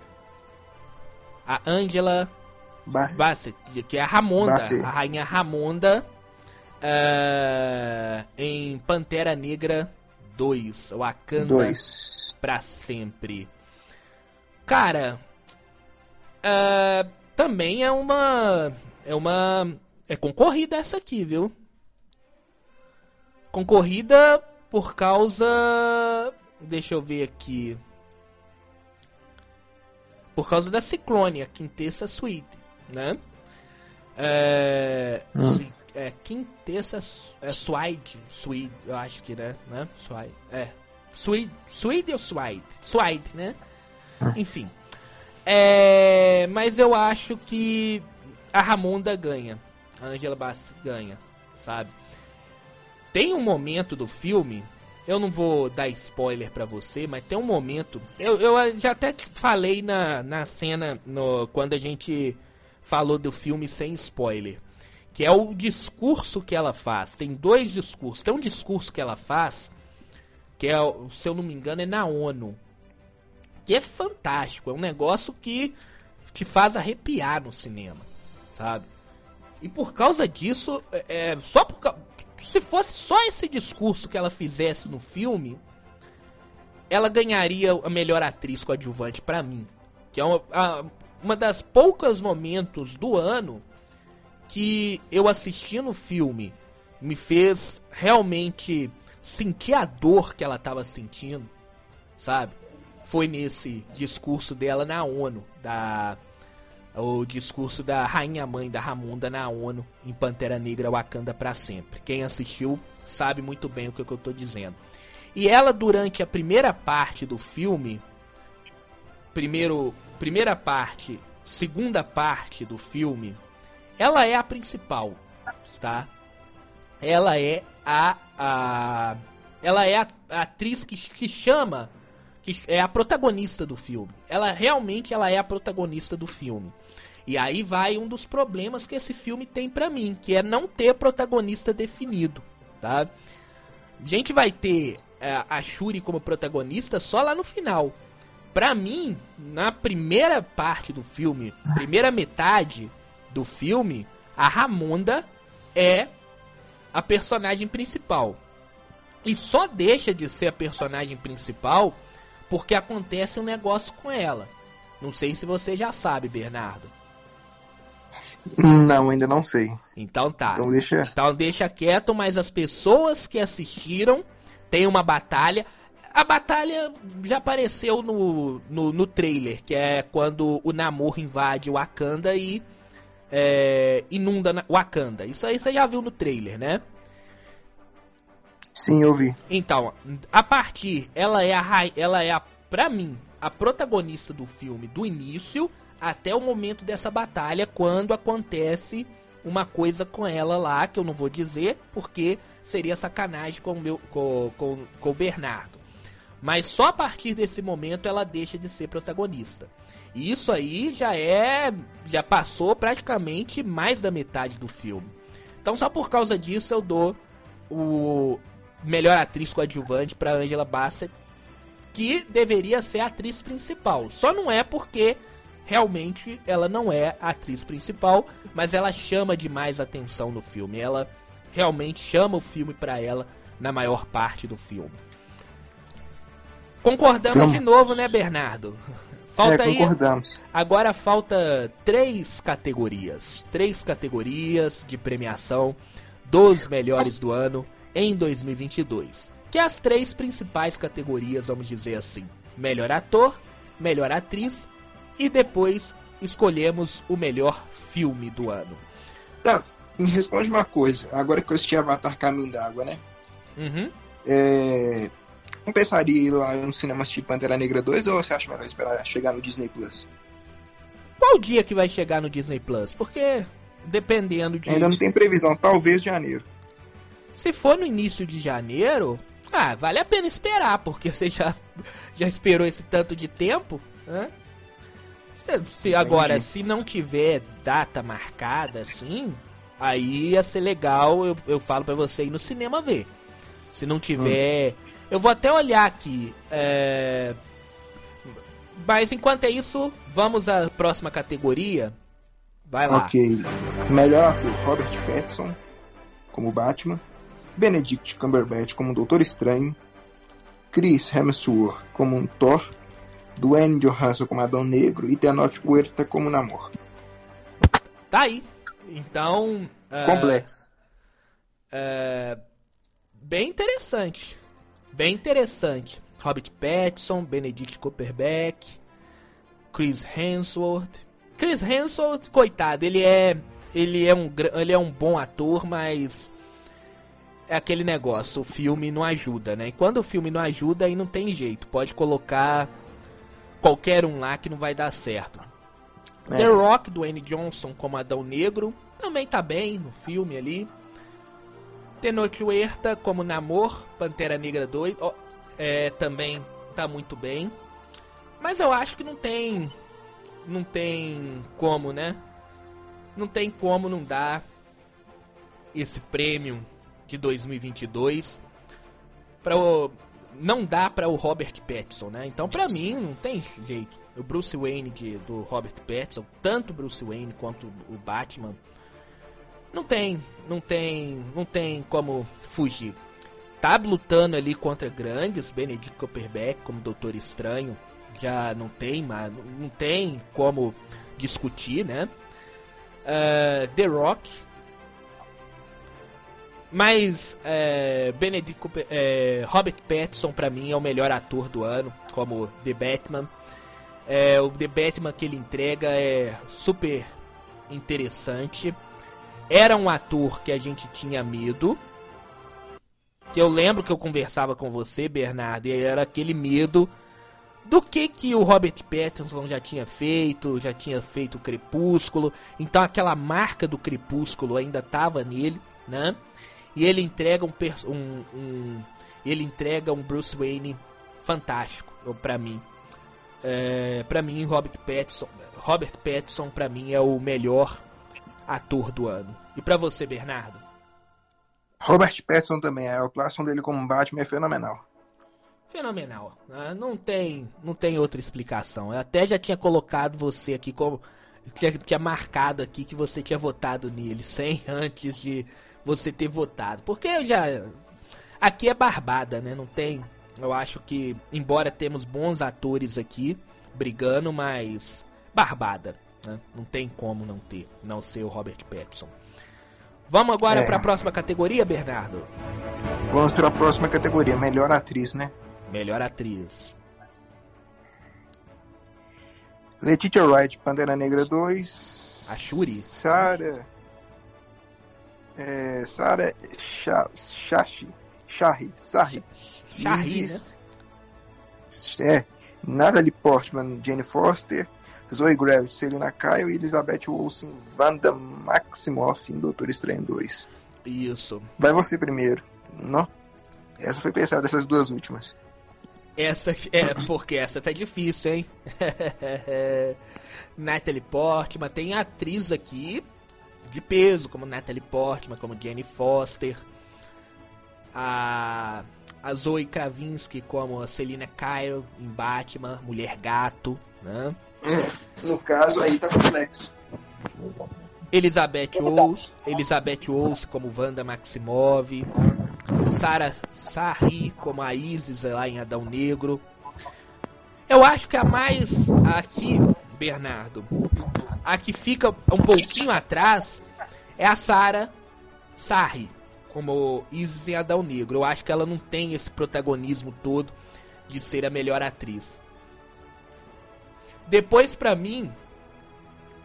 A Angela Bassett. Bassett, que é a Ramonda, Bassett. a rainha Ramonda eh, em Pantera Negra 2, Wakanda Dois. pra sempre. Cara, eh, também é uma é uma é concorrida essa aqui, viu? Concorrida por causa deixa eu ver aqui. Por causa da Ciclone, a Quintessa Suite, né? É, ci- é Quintessa é, Suide, Suide, eu acho que, né? né? É. Suide, Suide ou Suide? Suide, né? Enfim. É, mas eu acho que a Ramonda ganha. A Angela Bassett ganha, sabe? Tem um momento do filme, eu não vou dar spoiler pra você, mas tem um momento. Eu, eu já até falei na, na cena no, quando a gente falou do filme sem spoiler. Que é o discurso que ela faz. Tem dois discursos. Tem um discurso que ela faz, que é, se eu não me engano, é na ONU. Que é fantástico. É um negócio que te faz arrepiar no cinema, sabe? E por causa disso, é, é, só por se fosse só esse discurso que ela fizesse no filme, ela ganharia a melhor atriz coadjuvante pra mim, que é uma, a- uma das poucas momentos do ano que eu assisti no filme me fez realmente sentir a dor que ela tava sentindo, sabe? Foi nesse discurso dela na ONU, da o discurso da rainha mãe da Ramunda na ONU em Pantera Negra Wakanda pra sempre. Quem assistiu sabe muito bem o que, que eu tô dizendo. E ela durante a primeira parte do filme, primeiro, primeira parte, segunda parte do filme, ela é a principal, tá? Ela é a, a ela é a, a atriz que, que chama que é a protagonista do filme. Ela realmente ela é a protagonista do filme. E aí vai um dos problemas que esse filme tem pra mim, que é não ter protagonista definido, tá? A gente vai ter é, a Shuri como protagonista só lá no final. Pra mim, na primeira parte do filme, primeira metade do filme, a Ramonda é a personagem principal. E só deixa de ser a personagem principal porque acontece um negócio com ela. Não sei se você já sabe, Bernardo. Não, ainda não sei. Então tá. Então deixa. Então deixa quieto, mas as pessoas que assistiram tem uma batalha. A batalha já apareceu no, no, no trailer, que é quando o Namor invade o Wakanda e é, inunda na- Wakanda. Isso aí você já viu no trailer, né? Sim, eu vi. Então, a partir, ela é a ela é a para mim a protagonista do filme do início até o momento dessa batalha quando acontece uma coisa com ela lá que eu não vou dizer porque seria sacanagem com o meu com, com, com o Bernardo. Mas só a partir desse momento ela deixa de ser protagonista. E isso aí já é já passou praticamente mais da metade do filme. Então só por causa disso eu dou o melhor atriz coadjuvante para Angela Bassett, que deveria ser a atriz principal. Só não é porque realmente ela não é a atriz principal, mas ela chama demais atenção no filme. Ela realmente chama o filme para ela na maior parte do filme. Concordamos Vamos. de novo, né, Bernardo? Falta é, aí concordamos. Agora falta três categorias. Três categorias de premiação dos melhores do ano em 2022. Que é as três principais categorias, vamos dizer assim: melhor ator, melhor atriz e depois escolhemos o melhor filme do ano. Tá, me responde uma coisa. Agora que eu assisti Avatar Caminho d'Água, né? Uhum. É... Compensaria ir lá no cinema assistir Pantera Negra 2 ou você acha melhor esperar chegar no Disney Plus? Qual dia que vai chegar no Disney Plus? Porque dependendo de. Ainda não tem previsão, talvez janeiro. Se for no início de janeiro, ah, vale a pena esperar, porque você já, já esperou esse tanto de tempo, né? Se- agora, Entendi. se não tiver data marcada assim, aí ia ser legal, eu, eu falo pra você ir no cinema ver. Se não tiver Eu vou até olhar aqui. É... Mas enquanto é isso, vamos à próxima categoria. Vai lá. Ok. Melhor ator: Robert Pattinson como Batman, Benedict Cumberbatch como Doutor Estranho, Chris Hemsworth como um Thor, Dwayne Johansson como Adão Negro e Tenoch Huerta como Namor. Tá aí. Então. Uh, Complexo. Uh, bem interessante. Bem interessante. Robert Pattinson, Benedict Cumberbatch, Chris Hemsworth. Chris Hemsworth, coitado, ele é ele é um ele é um bom ator, mas é aquele negócio, o filme não ajuda, né? E quando o filme não ajuda, aí não tem jeito. Pode colocar qualquer um lá que não vai dar certo. É. The Rock, do N. Johnson como Adão Negro, também tá bem no filme ali. Tenoch Huerta como Namor, Pantera Negra 2, oh, é, também tá muito bem. Mas eu acho que não tem não tem como, né? Não tem como não dar esse prêmio de 2022 para o não dá para o Robert Pattinson, né? Então para mim não tem jeito. O Bruce Wayne de, do Robert Pattinson, tanto Bruce Wayne quanto o Batman, não tem, não tem, não tem como fugir. Tá lutando ali contra grandes, Benedict Cumberbatch como Doutor Estranho, já não tem, mas não tem como discutir, né? Uh, The Rock. Mas uh, Benedict uh, Robert Pattinson para mim é o melhor ator do ano, como The Batman. Uh, o The Batman que ele entrega é super interessante. Era um ator que a gente tinha medo. Que eu lembro que eu conversava com você, Bernardo, e era aquele medo do que que o Robert Pattinson já tinha feito, já tinha feito o Crepúsculo, então aquela marca do Crepúsculo ainda estava nele, né? E ele entrega um, um, um, ele entrega um Bruce Wayne fantástico para mim. É, para mim, Robert Pattinson, Robert Pattinson para mim é o melhor ator do ano. E para você, Bernardo? Robert Pattinson também, a atuação dele como Batman é fenomenal fenomenal. Né? Não tem, não tem outra explicação. Eu até já tinha colocado você aqui como tinha, tinha marcado aqui que você tinha votado nele sem antes de você ter votado, porque eu já aqui é barbada, né? Não tem. Eu acho que embora temos bons atores aqui brigando, mas barbada. Né? Não tem como não ter, não ser o Robert Pattinson. Vamos agora é. para a próxima categoria, Bernardo? Vamos para a próxima categoria, melhor atriz, né? Melhor atriz. Letitia Wright, Pantera Negra 2. A Shuri. Sarah. É, Sarah Shashi. Shahi. Sahi. Shahi, né? É. Natalie Portman, Jane Foster. Zoe Gravett, Selina Kyle e Elizabeth Olsen, Wanda Maximoff em Doutor Estranho 2. Isso. Vai você primeiro. Não? Essa foi pensada essas duas últimas. Essa é porque essa tá difícil, hein? Natalie Portman, tem atriz aqui de peso, como Natalie Portman, como Jenny Foster, a, a Zoe Kravinsky como a Selina Kyle em Batman, Mulher Gato, né? É, no caso aí tá complexo. Elizabeth Olsen, Elizabeth Olsen como Wanda Maximov, Sarah Sarri como a Isis lá em Adão Negro. Eu acho que a mais aqui, Bernardo, a que fica um pouquinho atrás é a Sarah Sarri como Isis em Adão Negro. Eu acho que ela não tem esse protagonismo todo de ser a melhor atriz. Depois, para mim,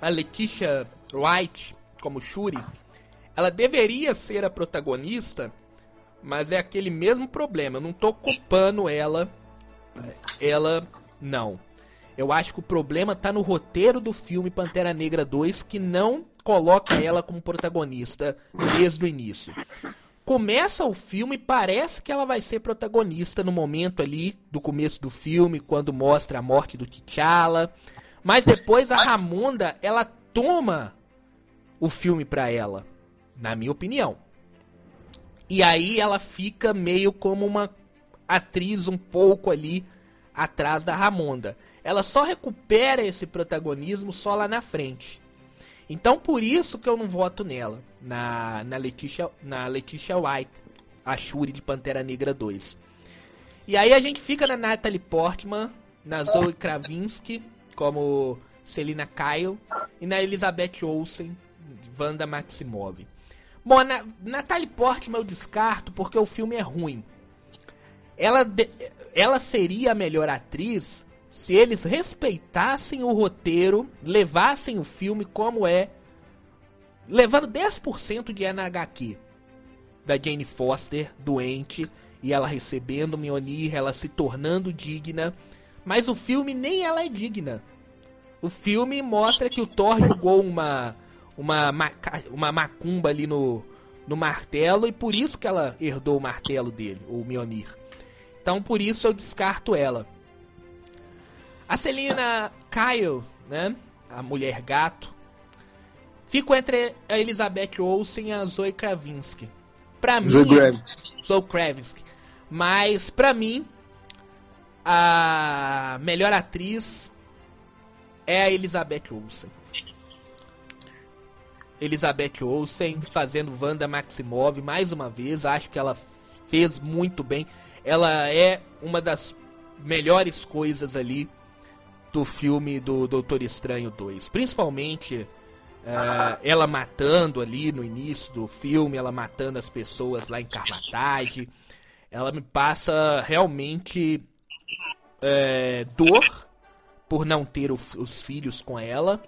a Letitia Wright como Shuri, ela deveria ser a protagonista mas é aquele mesmo problema. Eu não tô culpando ela. Ela não. Eu acho que o problema tá no roteiro do filme Pantera Negra 2 que não coloca ela como protagonista desde o início. Começa o filme, parece que ela vai ser protagonista no momento ali do começo do filme, quando mostra a morte do T'Challa. Mas depois a Ramonda, ela toma o filme pra ela, na minha opinião. E aí ela fica meio como uma atriz um pouco ali atrás da Ramonda. Ela só recupera esse protagonismo só lá na frente. Então por isso que eu não voto nela, na, na, Leticia, na Leticia White, a Shuri de Pantera Negra 2. E aí a gente fica na Natalie Portman, na Zoe Kravinsky, como Selina Kyle, e na Elizabeth Olsen, Wanda Maximov. Bom, na Natalie Portman eu descarto porque o filme é ruim. Ela, ela seria a melhor atriz se eles respeitassem o roteiro, levassem o filme como é, levando 10% de NHQ da Jane Foster doente e ela recebendo Mionir, ela se tornando digna, mas o filme nem ela é digna. O filme mostra que o Thor jogou uma uma, maca, uma macumba ali no, no martelo e por isso que ela herdou o martelo dele, o Mionir. Então por isso eu descarto ela. A Celina Kyle, né? A mulher gato. Fico entre a Elizabeth Olsen e a Zoe Kravinsky. Pra mim. Zoe Kravinsky. Zoe Kravinsky. Mas pra mim, a melhor atriz é a Elizabeth Olsen. Elizabeth Olsen fazendo Wanda Maximov mais uma vez. Acho que ela fez muito bem. Ela é uma das melhores coisas ali do filme do Doutor Estranho 2. Principalmente uh, ela matando ali no início do filme, ela matando as pessoas lá em Carmatage. Ela me passa realmente uh, dor por não ter o, os filhos com ela,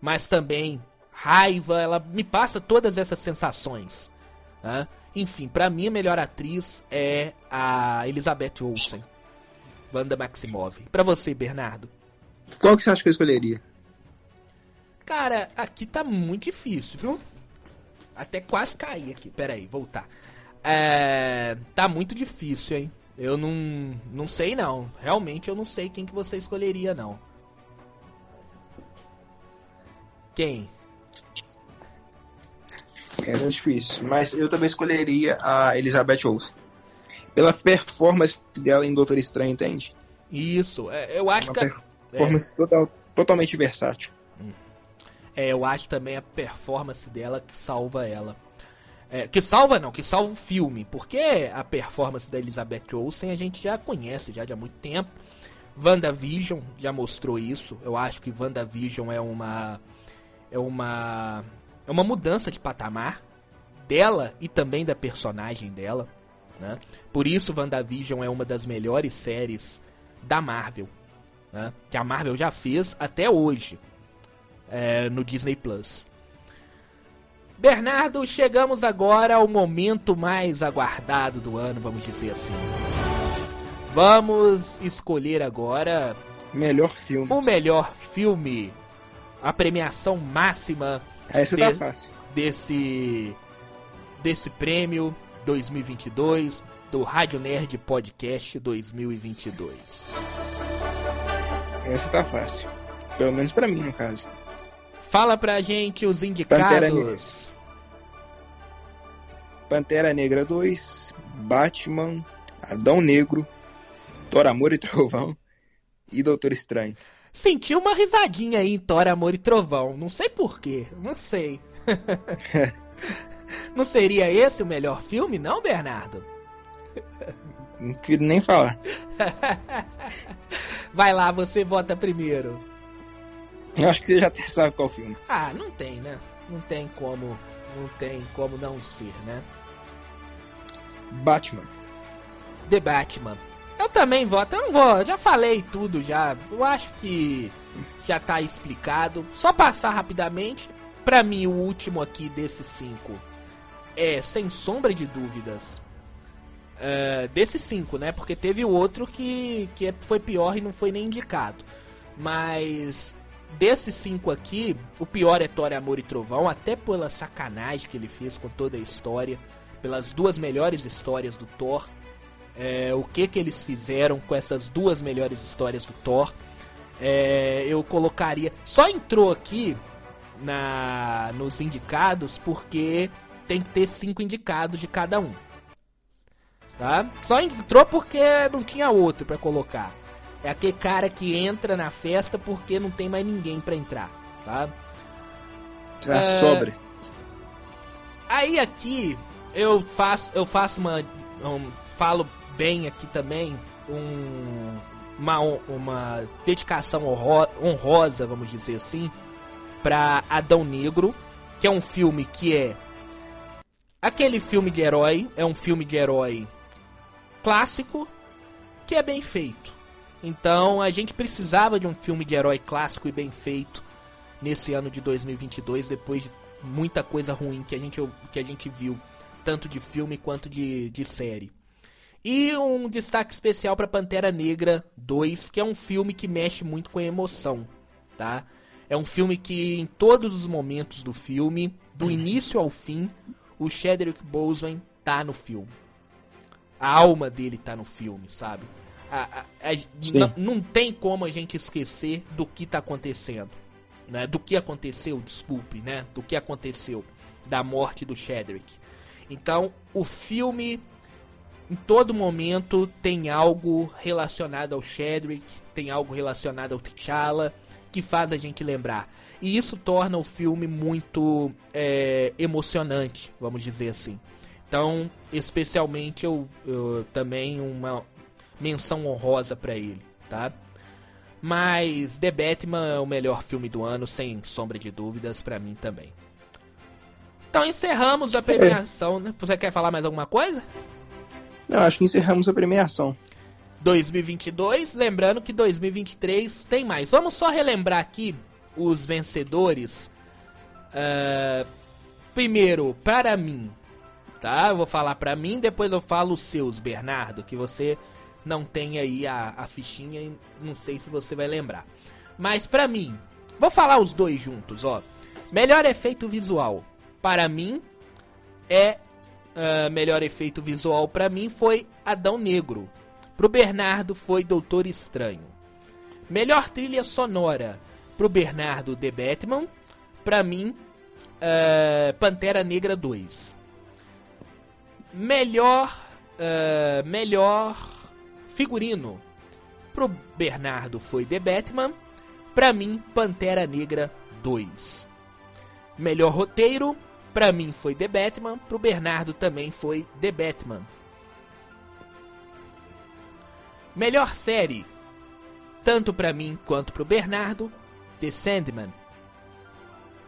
mas também raiva, ela me passa todas essas sensações. Né? Enfim, para mim a melhor atriz é a Elizabeth Olsen, Wanda Maximov. Para você, Bernardo? Qual que você acha que eu escolheria? Cara, aqui tá muito difícil, viu? Até quase caí aqui. Pera aí, voltar. É, tá muito difícil, hein? Eu não, não sei não. Realmente eu não sei quem que você escolheria não. Quem? É difícil, mas eu também escolheria a Elizabeth Olsen. Pela performance dela em Doutor Estranho, entende? Isso, é, eu acho Uma que. Performance é. total, totalmente versátil. É, eu acho também a performance dela que salva ela. É, que salva não, que salva o filme, porque a performance da Elizabeth Olsen a gente já conhece já de há muito tempo. WandaVision já mostrou isso. Eu acho que WandaVision é uma é uma é uma mudança de patamar dela e também da personagem dela. Né? Por isso, WandaVision é uma das melhores séries da Marvel. Né? Que a Marvel já fez até hoje é, no Disney Plus. Bernardo, chegamos agora ao momento mais aguardado do ano, vamos dizer assim. Vamos escolher agora. Melhor filme. O melhor filme. A premiação máxima tá de, tá desse desse prêmio 2022 do Rádio Nerd Podcast 2022. Essa tá fácil. Pelo menos para mim, no caso. Fala pra gente os indicados. Pantera Negra, Pantera Negra 2, Batman, Adão Negro, Thor Amor e Trovão e Doutor Estranho. Senti uma risadinha aí em Thor, Amor e Trovão. Não sei porquê, não sei. não seria esse o melhor filme, não, Bernardo? Não quero nem falar. Vai lá, você vota primeiro. Eu acho que você já até sabe qual filme. Ah, não tem, né? Não tem como. Não tem como não ser, né? Batman. The Batman. Eu também voto, eu não vou, já falei tudo já. Eu acho que já tá explicado. Só passar rapidamente. Pra mim, o último aqui desses cinco é, sem sombra de dúvidas, uh, desses cinco, né? Porque teve o outro que, que foi pior e não foi nem indicado. Mas desses cinco aqui, o pior é Thor, Amor e Trovão, até pela sacanagem que ele fez com toda a história, pelas duas melhores histórias do Thor é, o que que eles fizeram com essas duas melhores histórias do Thor. É, eu colocaria. Só entrou aqui na nos indicados porque tem que ter cinco indicados de cada um. Tá? Só entrou porque não tinha outro para colocar. É aquele cara que entra na festa porque não tem mais ninguém para entrar, tá? Tá é... sobre. Aí aqui eu faço eu faço uma um, falo bem aqui também um, uma, uma dedicação honrosa, vamos dizer assim, para Adão Negro, que é um filme que é aquele filme de herói, é um filme de herói clássico que é bem feito. Então a gente precisava de um filme de herói clássico e bem feito nesse ano de 2022, depois de muita coisa ruim que a gente, que a gente viu, tanto de filme quanto de, de série. E um destaque especial para Pantera Negra 2, que é um filme que mexe muito com a emoção, tá? É um filme que em todos os momentos do filme, do início ao fim, o Chadwick Boseman tá no filme. A alma dele tá no filme, sabe? A, a, a, não tem como a gente esquecer do que tá acontecendo. Né? Do que aconteceu, desculpe, né? Do que aconteceu. Da morte do Chadwick. Então, o filme em todo momento tem algo relacionado ao Shedrick, tem algo relacionado ao T'Challa que faz a gente lembrar. E isso torna o filme muito é, emocionante, vamos dizer assim. Então, especialmente eu, eu também uma menção honrosa para ele, tá? Mas The Batman é o melhor filme do ano, sem sombra de dúvidas, para mim também. Então encerramos a premiação, né? Você quer falar mais alguma coisa? Não, acho que encerramos a premiação. 2022, lembrando que 2023 tem mais. Vamos só relembrar aqui os vencedores. Uh, primeiro, para mim, tá? Eu vou falar para mim, depois eu falo os seus, Bernardo, que você não tem aí a, a fichinha e não sei se você vai lembrar. Mas para mim, vou falar os dois juntos, ó. Melhor efeito visual, para mim, é uh, melhor efeito visual para mim foi Adão Negro. Pro Bernardo foi Doutor Estranho. Melhor trilha sonora pro Bernardo The Batman. Pra mim, uh, Pantera Negra 2. Melhor, uh, melhor figurino pro Bernardo foi The Batman. Pra mim, Pantera Negra 2. Melhor roteiro Pra mim foi The Batman, pro Bernardo também foi The Batman. Melhor série, tanto pra mim quanto pro Bernardo, The Sandman.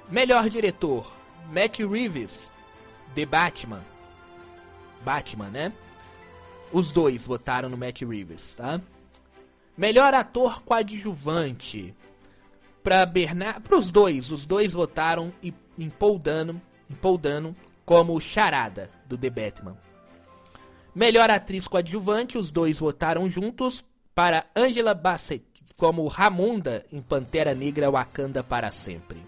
Melhor diretor, Matt Reeves, The Batman. Batman, né? Os dois votaram no Matt Reeves, tá? Melhor ator coadjuvante. Para Bernard, os dois, os dois votaram em Paul Dano em Paul Dano como Charada, do The Batman. Melhor atriz coadjuvante, os dois votaram juntos para Angela Bassett como Ramunda em Pantera Negra Wakanda para sempre.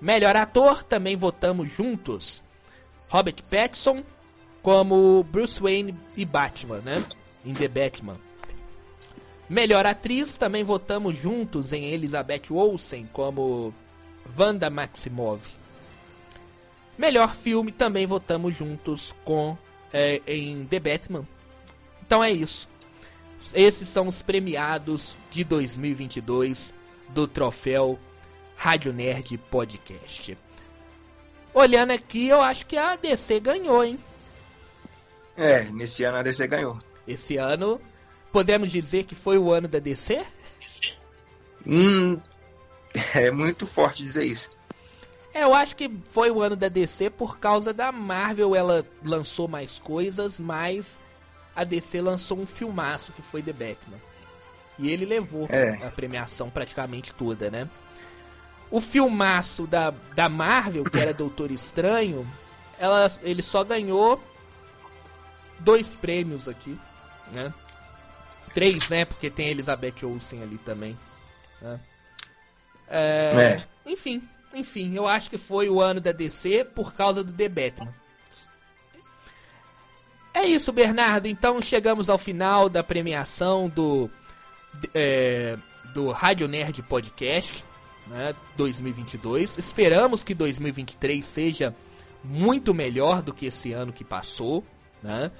Melhor ator, também votamos juntos. Robert Pattinson como Bruce Wayne e Batman, né? Em The Batman. Melhor atriz, também votamos juntos em Elizabeth Olsen como Wanda Maximoff. Melhor filme também votamos juntos com é, em The Batman. Então é isso. Esses são os premiados de 2022 do troféu Rádio Nerd Podcast. Olhando aqui, eu acho que a DC ganhou, hein? É, nesse ano a DC ganhou. Esse ano, podemos dizer que foi o ano da DC? Hum, é muito forte dizer isso. É, eu acho que foi o ano da DC por causa da Marvel, ela lançou mais coisas, mas a DC lançou um filmaço que foi The Batman. E ele levou é. a premiação praticamente toda, né? O filmaço da, da Marvel, que era Doutor Estranho, ela, ele só ganhou dois prêmios aqui, né? Três, né? Porque tem Elizabeth Olsen ali também. Né? É, é. Enfim, enfim, eu acho que foi o ano da DC por causa do The Batman. É isso, Bernardo. Então chegamos ao final da premiação do é, do Rádio Nerd Podcast né, 2022. Esperamos que 2023 seja muito melhor do que esse ano que passou, né?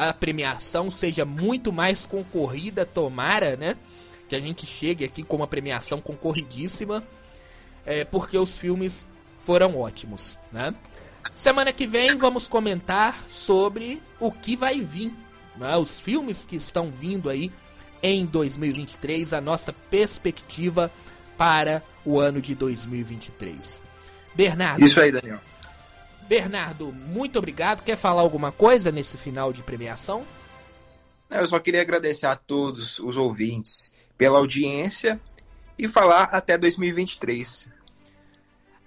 A premiação seja muito mais concorrida, tomara, né? Que a gente chegue aqui com uma premiação concorridíssima, é, porque os filmes foram ótimos, né? Semana que vem vamos comentar sobre o que vai vir, né? os filmes que estão vindo aí em 2023, a nossa perspectiva para o ano de 2023. Bernardo. Isso aí, Daniel. Bernardo, muito obrigado. Quer falar alguma coisa nesse final de premiação? Eu só queria agradecer a todos os ouvintes pela audiência e falar até 2023.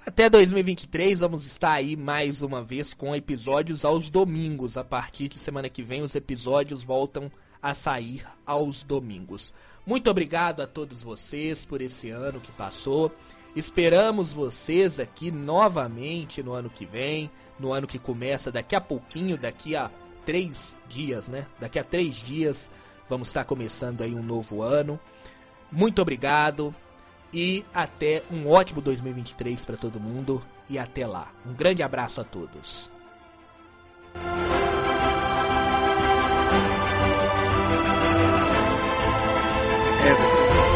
Até 2023 vamos estar aí mais uma vez com episódios aos domingos. A partir de semana que vem os episódios voltam a sair aos domingos. Muito obrigado a todos vocês por esse ano que passou. Esperamos vocês aqui novamente no ano que vem, no ano que começa daqui a pouquinho, daqui a três dias, né? Daqui a três dias vamos estar começando aí um novo ano. Muito obrigado e até um ótimo 2023 para todo mundo e até lá. Um grande abraço a todos.